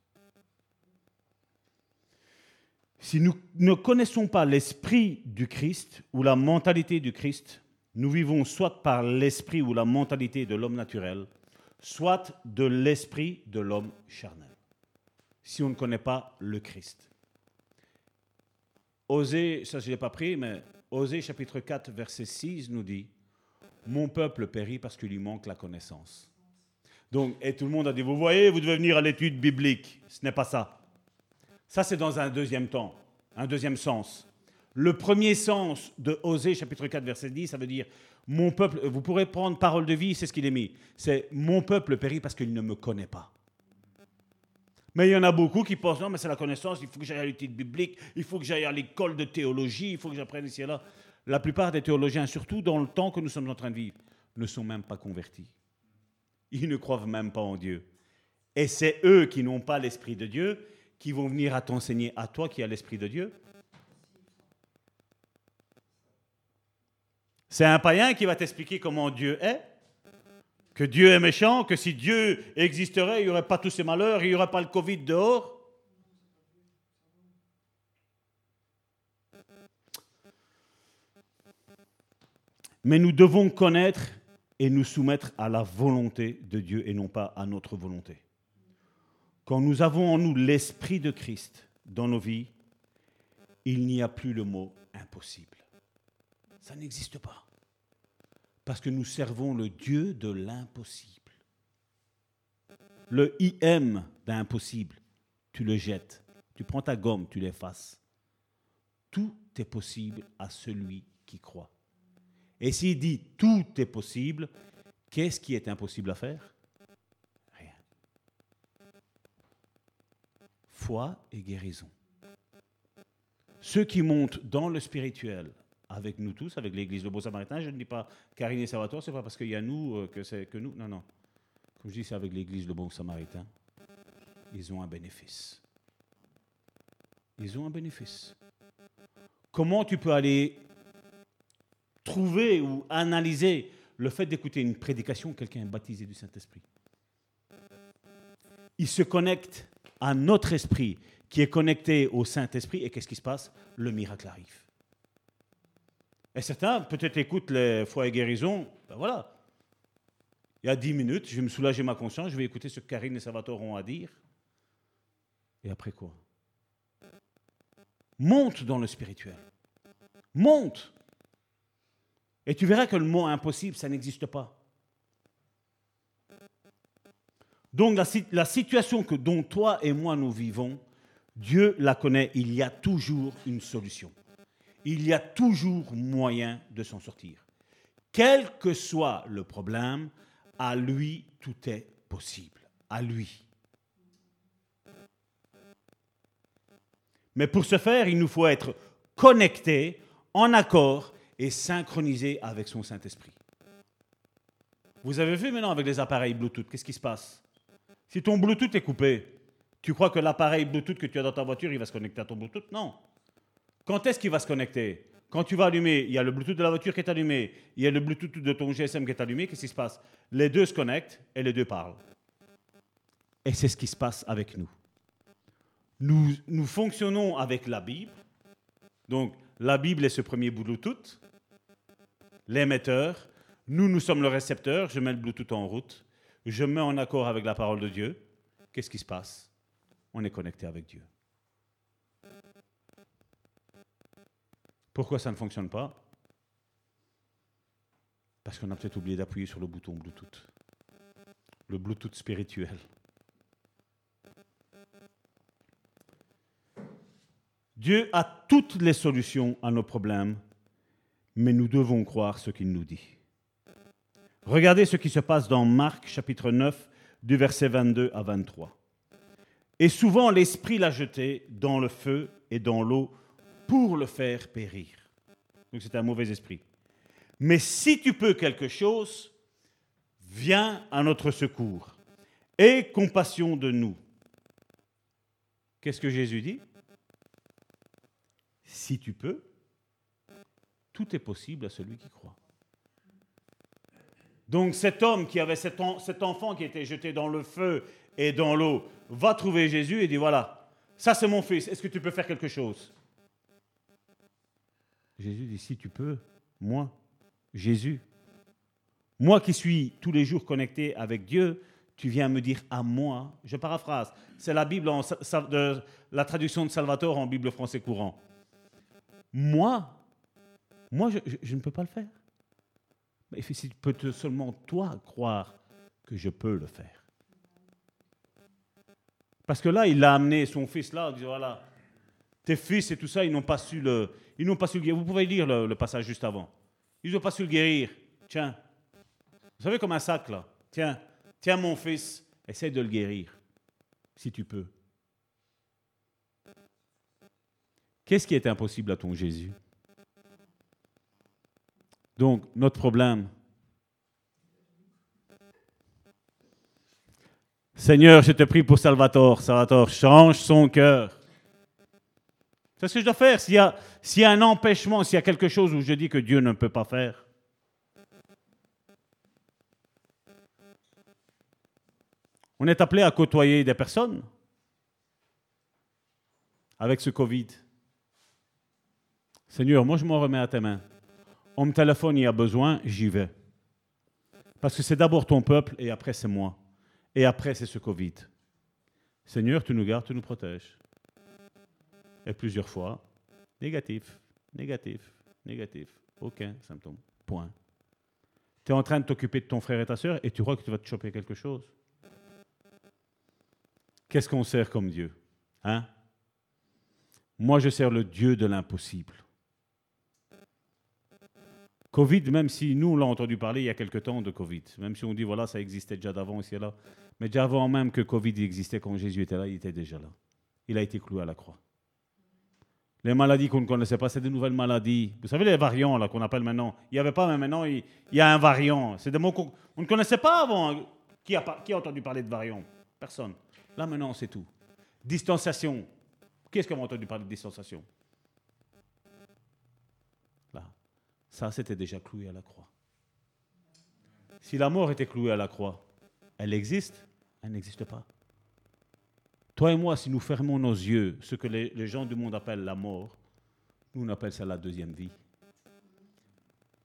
Si nous ne connaissons pas l'esprit du Christ ou la mentalité du Christ, nous vivons soit par l'esprit ou la mentalité de l'homme naturel, soit de l'esprit de l'homme charnel. Si on ne connaît pas le Christ. Osée, ça je n'ai pas pris, mais Osée chapitre 4 verset 6 nous dit mon peuple périt parce qu'il lui manque la connaissance. Donc, et tout le monde a dit, vous voyez, vous devez venir à l'étude biblique. Ce n'est pas ça. Ça, c'est dans un deuxième temps, un deuxième sens. Le premier sens de Osée, chapitre 4, verset 10, ça veut dire, mon peuple, vous pourrez prendre parole de vie, c'est ce qu'il est mis. C'est, mon peuple périt parce qu'il ne me connaît pas. Mais il y en a beaucoup qui pensent, non, mais c'est la connaissance, il faut que j'aille à l'étude biblique, il faut que j'aille à l'école de théologie, il faut que j'apprenne ici et là. La plupart des théologiens, surtout dans le temps que nous sommes en train de vivre, ne sont même pas convertis. Ils ne croient même pas en Dieu. Et c'est eux qui n'ont pas l'Esprit de Dieu qui vont venir à t'enseigner à toi qui as l'Esprit de Dieu. C'est un païen qui va t'expliquer comment Dieu est, que Dieu est méchant, que si Dieu existerait, il n'y aurait pas tous ces malheurs, il n'y aurait pas le Covid dehors. Mais nous devons connaître et nous soumettre à la volonté de Dieu et non pas à notre volonté. Quand nous avons en nous l'Esprit de Christ dans nos vies, il n'y a plus le mot impossible. Ça n'existe pas. Parce que nous servons le Dieu de l'impossible. Le IM d'impossible, tu le jettes. Tu prends ta gomme, tu l'effaces. Tout est possible à celui qui croit. Et s'il dit tout est possible, qu'est-ce qui est impossible à faire? Rien. Foi et guérison. Ceux qui montent dans le spirituel, avec nous tous, avec l'Église de Beau Samaritain, je ne dis pas Karine et Salvatore, c'est pas parce qu'il y a nous euh, que c'est que nous. Non, non. Comme je dis, c'est avec l'Église de Bon Samaritain. Ils ont un bénéfice. Ils ont un bénéfice. Comment tu peux aller trouver ou analyser le fait d'écouter une prédication, quelqu'un est baptisé du Saint-Esprit. Il se connecte à notre esprit qui est connecté au Saint-Esprit et qu'est-ce qui se passe? Le miracle arrive. Et certains, peut-être, écoutent les foi et guérison. Ben voilà. Il y a dix minutes, je vais me soulager ma conscience, je vais écouter ce que Karine et Salvatore ont à dire. Et après quoi? Monte dans le spirituel. Monte. Et tu verras que le mot impossible, ça n'existe pas. Donc la, situation que, dont toi et moi nous vivons, Dieu la connaît, il y a toujours une solution. Il y a toujours moyen de s'en sortir. Quel que soit le problème, à lui tout est possible. À lui. Mais pour ce faire, il nous faut être connectés, en accord et synchronisés avec son Saint-Esprit. Vous avez vu maintenant avec les appareils Bluetooth, qu'est-ce qui se passe? Si ton Bluetooth est coupé, tu crois que l'appareil Bluetooth que tu as dans ta voiture, il va se connecter à ton Bluetooth? Non. Quand est-ce qu'il va se connecter? Quand tu vas allumer, il y a le Bluetooth de la voiture qui est allumé, il y a le Bluetooth de ton GSM qui est allumé, qu'est-ce qui se passe? Les deux se connectent et les deux parlent. Et c'est ce qui se passe avec nous. Nous, nous fonctionnons avec la Bible. Donc, la Bible est ce premier Bluetooth, l'émetteur. Nous, nous sommes le récepteur. Je mets le Bluetooth en route. Je mets en accord avec la parole de Dieu. Qu'est-ce qui se passe? On est connecté avec Dieu. Pourquoi ça ne fonctionne pas? Parce qu'on a peut-être oublié d'appuyer sur le bouton Bluetooth. Le Bluetooth spirituel. Dieu a toutes les solutions à nos problèmes, mais nous devons croire ce qu'il nous dit. Regardez ce qui se passe dans Marc chapitre 9 du verset 22 à 23. Et souvent l'Esprit l'a jeté dans le feu et dans l'eau pour le faire périr. Donc c'est un mauvais esprit. Mais si tu peux quelque chose, viens à notre secours. Aie compassion de nous. Qu'est-ce que Jésus dit? Si tu peux, tout est possible à celui qui croit. Donc cet homme qui avait cet, enfant qui était jeté dans le feu et dans l'eau va trouver Jésus et dit, voilà, ça c'est mon fils, est-ce que tu peux faire quelque chose? Jésus dit, si tu peux, moi, Jésus, moi qui suis tous les jours connecté avec Dieu, tu viens me dire à moi, je paraphrase, c'est la Bible, la traduction de Salvatore en Bible français courant. Moi, moi, je, ne peux pas le faire. Mais si tu peux seulement toi croire que je peux le faire. Parce que là, il a amené son fils là, en disant voilà, tes fils et tout ça, ils n'ont pas su le, ils n'ont pas su guérir. Vous pouvez lire le, le passage juste avant. Ils n'ont pas su le guérir. Tiens, vous savez comme un sac là. Tiens, tiens mon fils, essaye de le guérir, si tu peux. Qu'est-ce qui est impossible à ton Jésus? Donc, notre problème, Seigneur, je te prie pour Salvatore. Salvatore, change son cœur. C'est ce que je dois faire. S'il y, a, s'il y a un empêchement, s'il y a quelque chose où je dis que Dieu ne peut pas faire, on est appelé à côtoyer des personnes avec ce Covid. Seigneur, moi je m'en remets à tes mains. On me téléphone, il y a besoin, j'y vais. Parce que c'est d'abord ton peuple et après c'est moi. Et après c'est ce Covid. Seigneur, tu nous gardes, tu nous protèges. Et plusieurs fois, négatif, négatif, négatif. Aucun symptôme. Point. Tu es en train de t'occuper de ton frère et ta soeur et tu crois que tu vas te choper quelque chose. Qu'est-ce qu'on sert comme Dieu Hein? Moi, je sers le Dieu de l'impossible. Covid, même si nous, on l'a entendu parler il y a quelque temps de Covid, même si on dit, voilà, ça existait déjà d'avant ici et là, mais déjà avant même que Covid existait, quand Jésus était là, il était déjà là. Il a été cloué à la croix. Les maladies qu'on ne connaissait pas, c'est des nouvelles maladies. Vous savez, les variants là qu'on appelle maintenant. Il n'y avait pas, mais maintenant, il, y a un variant. C'est des mots qu'on ne connaissait pas avant. Qui a, qui a entendu parler de variants? Personne. Là, maintenant, c'est tout. Distanciation. Qu'est-ce qu'on a entendu parler de distanciation? Ça, c'était déjà cloué à la croix. Si la mort était clouée à la croix, elle existe? Elle n'existe pas. Toi et moi, si nous fermons nos yeux, ce que les, gens du monde appellent la mort, nous on appelle ça la deuxième vie.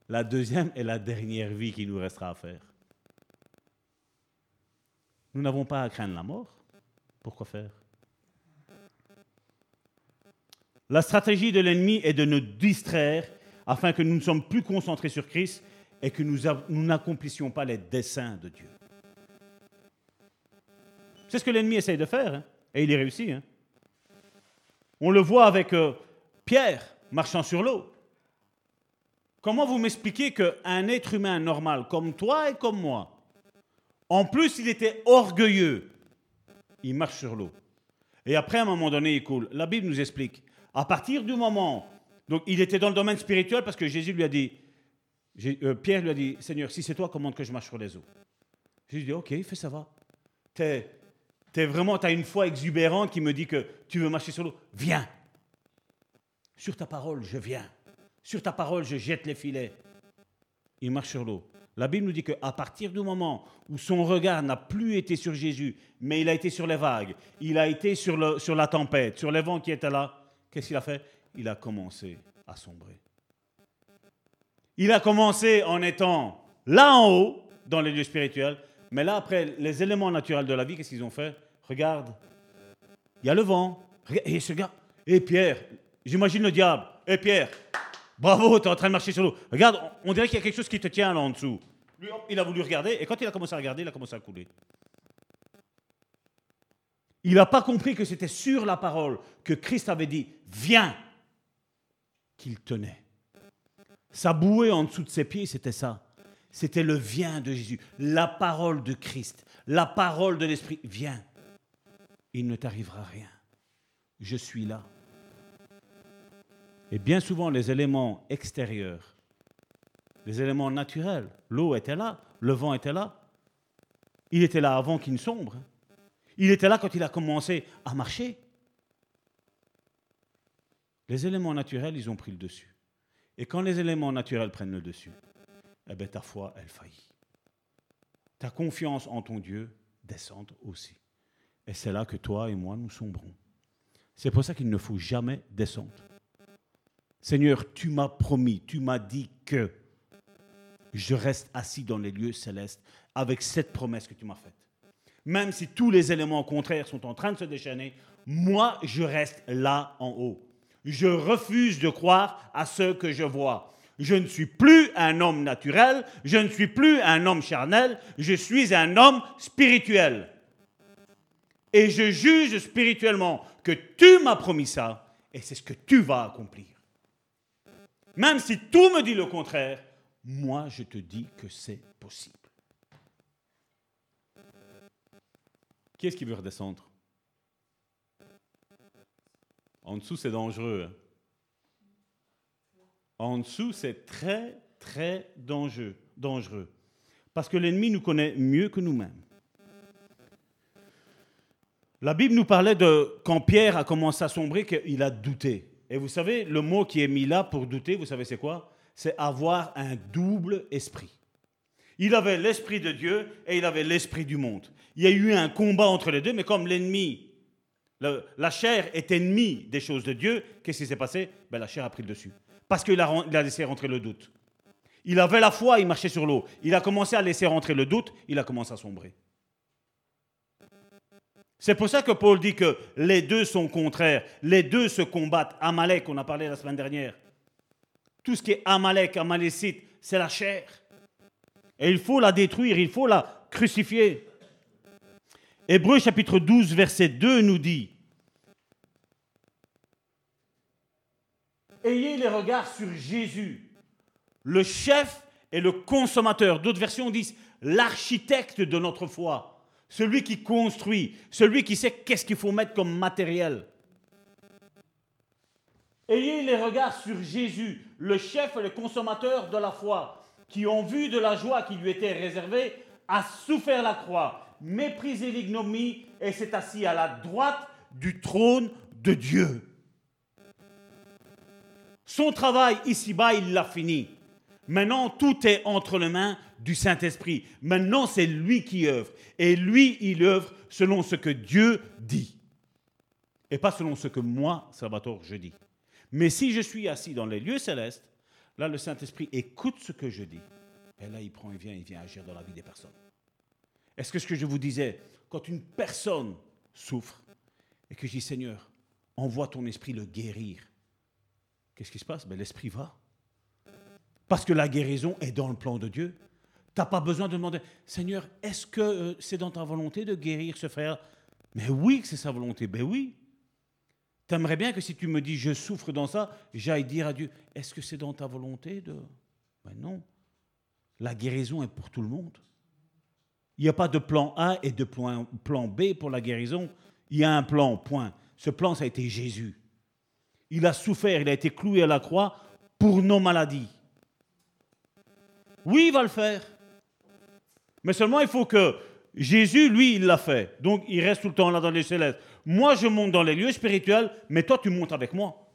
la deuxième et la dernière vie qui nous restera à faire. Nous n'avons pas à craindre la mort. Pourquoi faire? La stratégie de l'ennemi est de nous distraire afin que nous ne sommes plus concentrés sur Christ et que nous n'accomplissions pas les desseins de Dieu. C'est ce que l'ennemi essaye de faire, hein, et il y réussit. Hein. On le voit avec euh, Pierre marchant sur l'eau. Comment vous m'expliquez qu'un être humain normal comme toi et comme moi, en plus il était orgueilleux, il marche sur l'eau. Et après, à un moment donné, il coule. La Bible nous explique, à partir du moment, donc il était dans le domaine spirituel parce que Jésus lui a dit, euh, Pierre lui a dit, Seigneur, si c'est toi, commande que je marche sur les eaux. Jésus dit, ok, fais ça va. T'es, es vraiment, tu as une foi exubérante qui me dit que tu veux marcher sur l'eau. Viens. Sur ta parole, je viens. Sur ta parole, je jette les filets. Il marche sur l'eau. La Bible nous dit qu'à partir du moment où son regard n'a plus été sur Jésus, mais il a été sur les vagues, il a été sur, sur la tempête, sur les vents qui étaient là, qu'est-ce qu'il a fait? Il a commencé à sombrer. Il a commencé en étant là en haut, dans les lieux spirituels, mais là, après, les éléments naturels de la vie, qu'est-ce qu'ils ont fait? Regarde, il y a le vent. Et ce gars, et Pierre, j'imagine le diable. Et Pierre, bravo, tu es en train de marcher sur l'eau. Regarde, on dirait qu'il y a quelque chose qui te tient là en dessous. Il a voulu regarder, et quand il a commencé à regarder, il a commencé à couler. Il n'a pas compris que c'était sur la parole que Christ avait dit, viens, qu'il tenait. Sa bouée en dessous de ses pieds, c'était ça. C'était le viens de Jésus, la parole de Christ, la parole de l'Esprit. Viens, il ne t'arrivera rien. Je suis là. Et bien souvent, les éléments extérieurs, les éléments naturels, l'eau était là, le vent était là. Il était là avant qu'il ne sombre. Il était là quand il a commencé à marcher. Les éléments naturels, ils ont pris le dessus. Et quand les éléments naturels prennent le dessus, eh bien, ta foi, elle faillit. Ta confiance en ton Dieu descend aussi. Et c'est là que toi et moi, nous sombrons. C'est pour ça qu'il ne faut jamais descendre. Seigneur, tu m'as promis, tu m'as dit que je reste assis dans les lieux célestes avec cette promesse que tu m'as faite. Même si tous les éléments contraires sont en train de se déchaîner, moi, je reste là en haut. Je refuse de croire à ce que je vois. Je ne suis plus un homme naturel, je ne suis plus un homme charnel, je suis un homme spirituel. Et je juge spirituellement que tu m'as promis ça, et c'est ce que tu vas accomplir. Même si tout me dit le contraire, moi je te dis que c'est possible. Qui est-ce qui veut redescendre? En dessous, c'est dangereux. Hein. En dessous, c'est très, très dangereux, dangereux. Parce que l'ennemi nous connaît mieux que nous-mêmes. La Bible nous parlait de quand Pierre a commencé à sombrer, qu'il a douté. Et vous savez, le mot qui est mis là pour douter, vous savez c'est quoi? C'est avoir un double esprit. Il avait l'esprit de Dieu et il avait l'esprit du monde. Il y a eu un combat entre les deux, mais comme l'ennemi la chair est ennemie des choses de Dieu. Qu'est-ce qui s'est passé? Ben, La chair a pris le dessus. Parce qu'il a, laissé rentrer le doute. Il avait la foi, il marchait sur l'eau. Il a commencé à laisser rentrer le doute, il a commencé à sombrer. C'est pour ça que Paul dit que les deux sont contraires. Les deux se combattent. Amalek, on a parlé la semaine dernière. Tout ce qui est Amalek, Amalécite, c'est la chair. Et il faut la détruire, il faut la crucifier. Hébreu chapitre 12, verset 2 nous dit, Ayez les regards sur Jésus, le chef et le consommateur. D'autres versions disent l'architecte de notre foi, celui qui construit, celui qui sait qu'est-ce qu'il faut mettre comme matériel. Ayez les regards sur Jésus, le chef et le consommateur de la foi, qui ont vu de la joie qui lui était réservée, a souffert la croix méprisé l'ignomie et s'est assis à la droite du trône de Dieu. Son travail ici-bas, il l'a fini. Maintenant, tout est entre les mains du Saint-Esprit. Maintenant, c'est lui qui œuvre. Et lui, il œuvre selon ce que Dieu dit. Et pas selon ce que moi, Salvatore, je dis. Mais si je suis assis dans les lieux célestes, là, le Saint-Esprit écoute ce que je dis. Et là, il prend, il vient, il vient agir dans la vie des personnes. Est-ce que ce que je vous disais, quand une personne souffre et que je dis, Seigneur, envoie ton esprit le guérir, qu'est-ce qui se passe? Ben, L'esprit va. Parce que la guérison est dans le plan de Dieu. Tu n'as pas besoin de demander, Seigneur, est-ce que euh, c'est dans ta volonté de guérir ce frère? Mais oui que c'est sa volonté, ben oui. Tu aimerais bien que si tu me dis, je souffre dans ça, j'aille dire à Dieu, est-ce que c'est dans ta volonté de... Ben non. La guérison est pour tout le monde. Il n'y a pas de plan A et de plan B pour la guérison. Il y a un plan, point. Ce plan, ça a été Jésus. Il a souffert, il a été cloué à la croix pour nos maladies. Oui, il va le faire. Mais seulement il faut que Jésus, lui, il l'a fait. Donc il reste tout le temps là dans les célestes. Moi, je monte dans les lieux spirituels, mais toi, tu montes avec moi.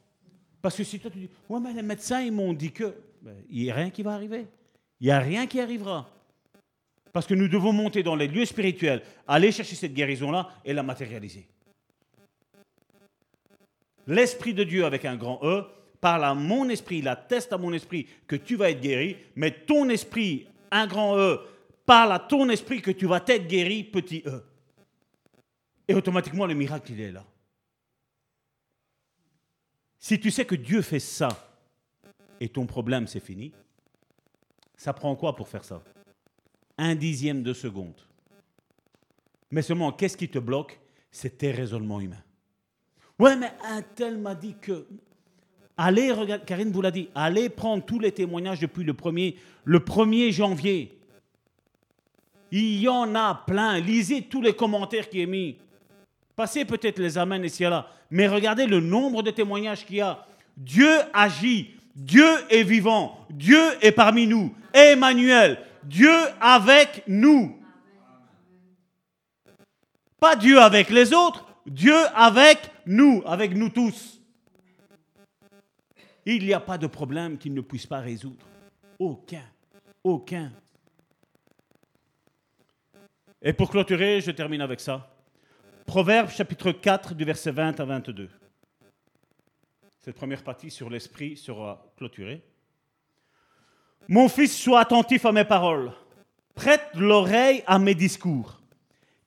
Parce que si toi, tu dis, ouais, mais les médecins, ils m'ont dit que. Ben, il n'y a rien qui va arriver. Il n'y a rien qui arrivera. Parce que nous devons monter dans les lieux spirituels, aller chercher cette guérison-là et la matérialiser. L'Esprit de Dieu avec un grand E parle à mon esprit, il atteste à mon esprit que tu vas être guéri, mais ton esprit, un grand E, parle à ton esprit que tu vas être guéri, petit E. Et automatiquement, le miracle, il est là. Si tu sais que Dieu fait ça et ton problème, c'est fini, ça prend quoi pour faire ça? Un dixième de seconde. Mais seulement, qu'est-ce qui te bloque? C'est tes raisonnements humains. Ouais, mais un tel m'a dit que. Allez, regarde, Karine vous l'a dit, allez prendre tous les témoignages depuis le 1er, le 1er janvier. Il y en a plein. Lisez tous les commentaires qui est mis. Passez peut-être les amens ici et là. Mais regardez le nombre de témoignages qu'il y a. Dieu agit. Dieu est vivant. Dieu est parmi nous. Emmanuel. Dieu avec nous. Pas Dieu avec les autres. Dieu avec nous. Avec nous tous. Il n'y a pas de problème qu'il ne puisse pas résoudre. Aucun. Aucun. Et pour clôturer, je termine avec ça. Proverbe chapitre 4 du verset 20 à 22. Cette première partie sur l'esprit sera clôturée. Mon fils, sois attentif à mes paroles. Prête l'oreille à mes discours.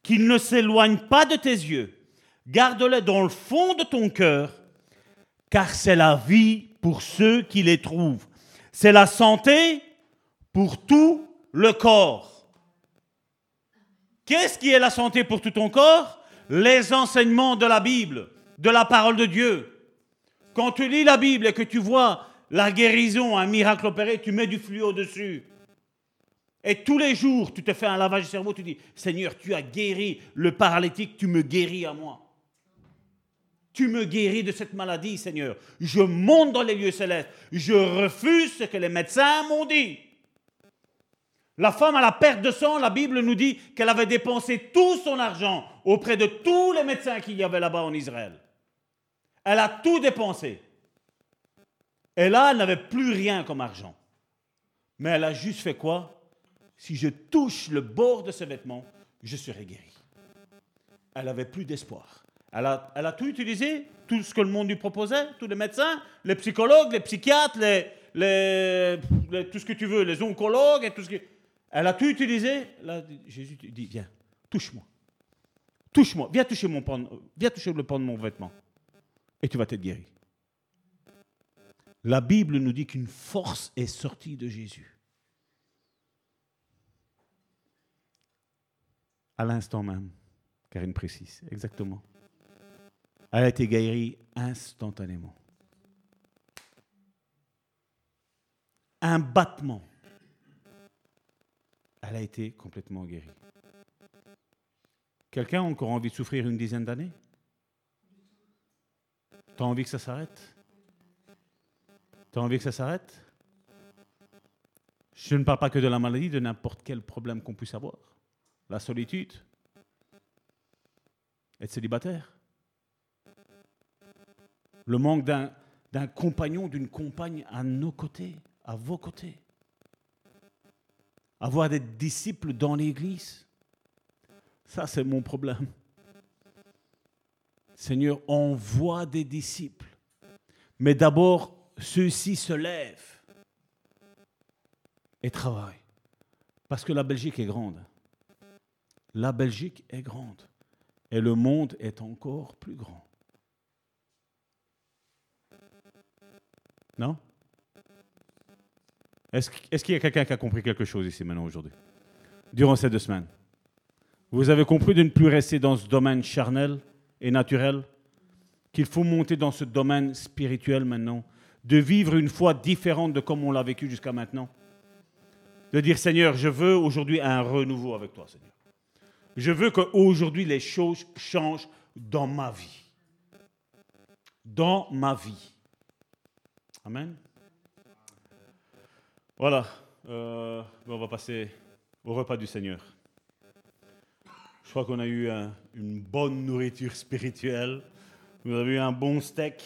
Qu'ils ne s'éloignent pas de tes yeux. Garde-les dans le fond de ton cœur, car c'est la vie pour ceux qui les trouvent. C'est la santé pour tout le corps. Qu'est-ce qui est la santé pour tout ton corps? Les enseignements de la Bible, de la parole de Dieu. Quand tu lis la Bible et que tu vois la guérison, un miracle opéré, tu mets du fluo dessus. Et tous les jours, tu te fais un lavage de cerveau, tu dis, Seigneur, tu as guéri le paralytique, tu me guéris à moi. Tu me guéris de cette maladie, Seigneur. Je monte dans les lieux célestes. Je refuse ce que les médecins m'ont dit. La femme à la perte de sang, la Bible nous dit qu'elle avait dépensé tout son argent auprès de tous les médecins qu'il y avait là-bas en Israël. Elle a tout dépensé. Et là, elle n'avait plus rien comme argent. Mais elle a juste fait quoi? Si je touche le bord de ses vêtements, je serai guéri. Elle n'avait plus d'espoir. Elle a, tout utilisé, tout ce que le monde lui proposait, tous les médecins, les psychologues, les psychiatres, les, les, tout ce que tu veux, les oncologues et tout ce que... Elle a tout utilisé. Là, Jésus dit, viens, touche-moi. Touche-moi. Viens toucher, mon pan, viens toucher le pan de mon vêtement. Et tu vas être guéri. La Bible nous dit qu'une force est sortie de Jésus. À l'instant même, Karine précise, exactement. Elle a été guérie instantanément. Un battement. Elle a été complètement guérie. Quelqu'un a encore envie de souffrir une dizaine d'années? T'as envie que ça s'arrête? T'as envie que ça s'arrête? Je ne parle pas que de la maladie, de n'importe quel problème qu'on puisse avoir. La solitude, être célibataire, le manque d'un compagnon, d'une compagne à nos côtés, à vos côtés. Avoir des disciples dans l'Église, ça c'est mon problème. Seigneur, envoie des disciples. Mais d'abord, ceux-ci se lèvent et travaille. Parce que la Belgique est grande. La Belgique est grande. Et le monde est encore plus grand. Non? Est-ce est qu'il y a quelqu'un qui a compris quelque chose ici maintenant aujourd'hui? Durant ces deux semaines Vous avez compris de ne plus rester dans ce domaine charnel et naturel? Qu'il faut monter dans ce domaine spirituel maintenant? De vivre une foi différente de comme on l'a vécu jusqu'à maintenant? De dire Seigneur, je veux aujourd'hui un renouveau avec toi Seigneur. Je veux qu'aujourd'hui les choses changent dans ma vie. Dans ma vie. Amen. Voilà, euh, on va passer au repas du Seigneur. Je crois qu'on a eu une bonne nourriture spirituelle. Vous avez eu un bon steak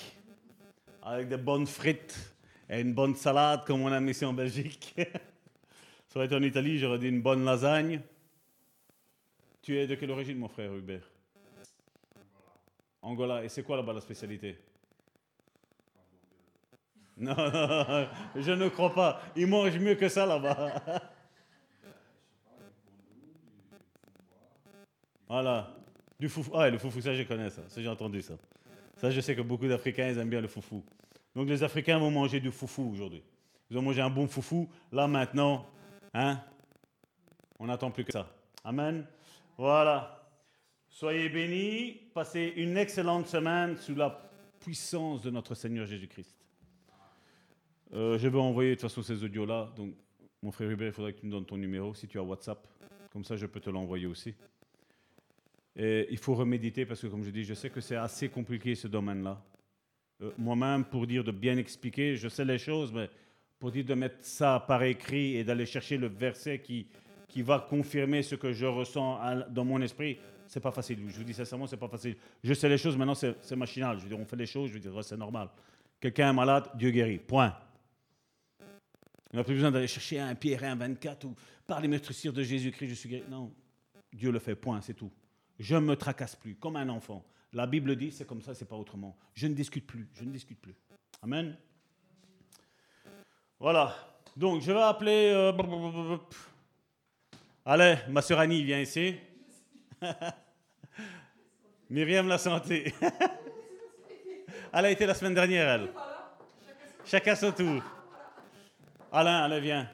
avec des bonnes frites et une bonne salade comme on a ici en Belgique. Ça aurait été en Italie, j'aurais dit une bonne lasagne. Tu es de quelle origine, mon frère Hubert? Angola. Et c'est quoi là-bas la spécialité? Non, je ne crois pas. Ils mangent mieux que ça là-bas. Voilà. Du foufou. Ah, le foufou, ça je connais ça. Ça j'ai entendu ça. Ça je sais que beaucoup d'Africains ils aiment bien le foufou. Donc les Africains vont manger du foufou aujourd'hui. Ils ont mangé un bon foufou. Là maintenant, hein, on n'attend plus que ça. Amen. Voilà. Soyez bénis. Passez une excellente semaine sous la puissance de notre Seigneur Jésus-Christ. Euh, je vais envoyer de toute façon ces audios-là. Donc, mon frère Hubert, il faudrait que tu me donnes ton numéro si tu as WhatsApp. Comme ça, je peux te l'envoyer aussi. Et il faut reméditer parce que, comme je dis, je sais que c'est assez compliqué ce domaine-là. Euh, moi-même, pour dire de bien expliquer, je sais les choses, mais pour dire de mettre ça par écrit et d'aller chercher le verset qui, qui va confirmer ce que je ressens dans mon esprit, c'est pas facile. Je vous dis sincèrement, c'est pas facile. Je sais les choses, maintenant c'est machinal. Je veux dire, on fait les choses, je veux dire, c'est normal. Quelqu'un est malade, Dieu guérit. Point. On n'a plus besoin d'aller chercher un Pierre 1, 24 ou par les de Jésus-Christ, je suis guéri. Non, Dieu le fait, point, c'est tout. Je ne me tracasse plus, comme un enfant. La Bible dit, c'est comme ça, c'est pas autrement. Je ne discute plus, je ne discute plus. Amen. Voilà. Donc, je vais appeler. Euh, Allez, ma sœur Annie vient ici. Myriam la santé. elle a été la semaine dernière, elle. Chacun son tour. Alain, allez, viens.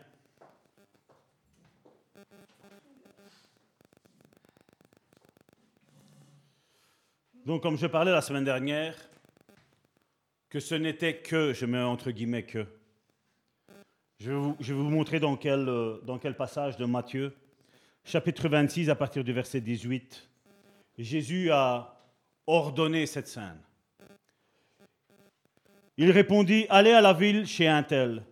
Donc, comme je parlais la semaine dernière, que ce n'était que, je mets entre guillemets que. Je vais vous, je montrer dans quel, euh, dans quel passage de Matthieu, chapitre 26, à partir du verset 18, Jésus a ordonné cette scène. Il répondit, allez à la ville chez un tel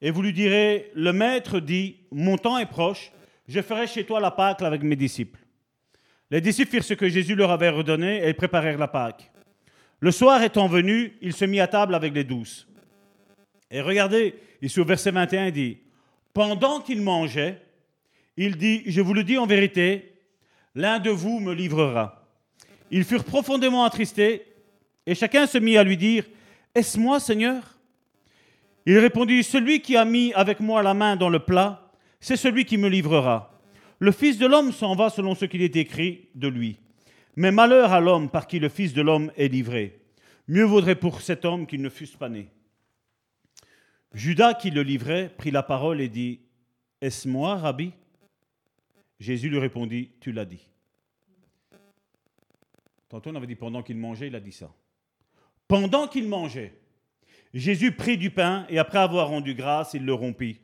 et vous lui direz, le maître dit, mon temps est proche, je ferai chez toi la Pâque avec mes disciples. Les disciples firent ce que Jésus leur avait redonné et préparèrent la Pâque. Le soir étant venu, il se mit à table avec les douze. Et regardez, ici au verset 21, il dit, pendant qu'il mangeait, il dit, je vous le dis en vérité, l'un de vous me livrera. Ils furent profondément attristés et chacun se mit à lui dire, est-ce moi, Seigneur? Il répondit, Celui qui a mis avec moi la main dans le plat, c'est celui qui me livrera. Le Fils de l'homme s'en va selon ce qu'il est écrit de lui. Mais malheur à l'homme par qui le Fils de l'homme est livré. Mieux vaudrait pour cet homme qu'il ne fût pas né. Judas, qui le livrait, prit la parole et dit, Est-ce moi, Rabbi? Jésus lui répondit, Tu l'as dit. Tantôt on avait dit pendant qu'il mangeait, il a dit ça. Pendant qu'il mangeait, Jésus prit du pain et après avoir rendu grâce, il le rompit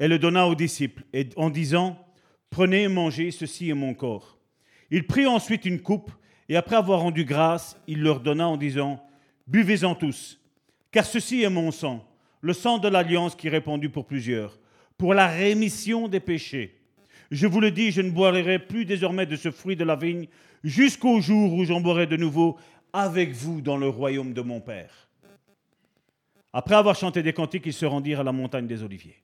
et le donna aux disciples en disant, Prenez et mangez, ceci est mon corps. Il prit ensuite une coupe et après avoir rendu grâce, il leur donna en disant, Buvez-en tous, car ceci est mon sang, le sang de l'alliance qui est répandu pour plusieurs, pour la rémission des péchés. Je vous le dis, je ne boirai plus désormais de ce fruit de la vigne jusqu'au jour où j'en boirai de nouveau avec vous dans le royaume de mon Père. Après avoir chanté des cantiques, ils se rendirent à la montagne des Oliviers.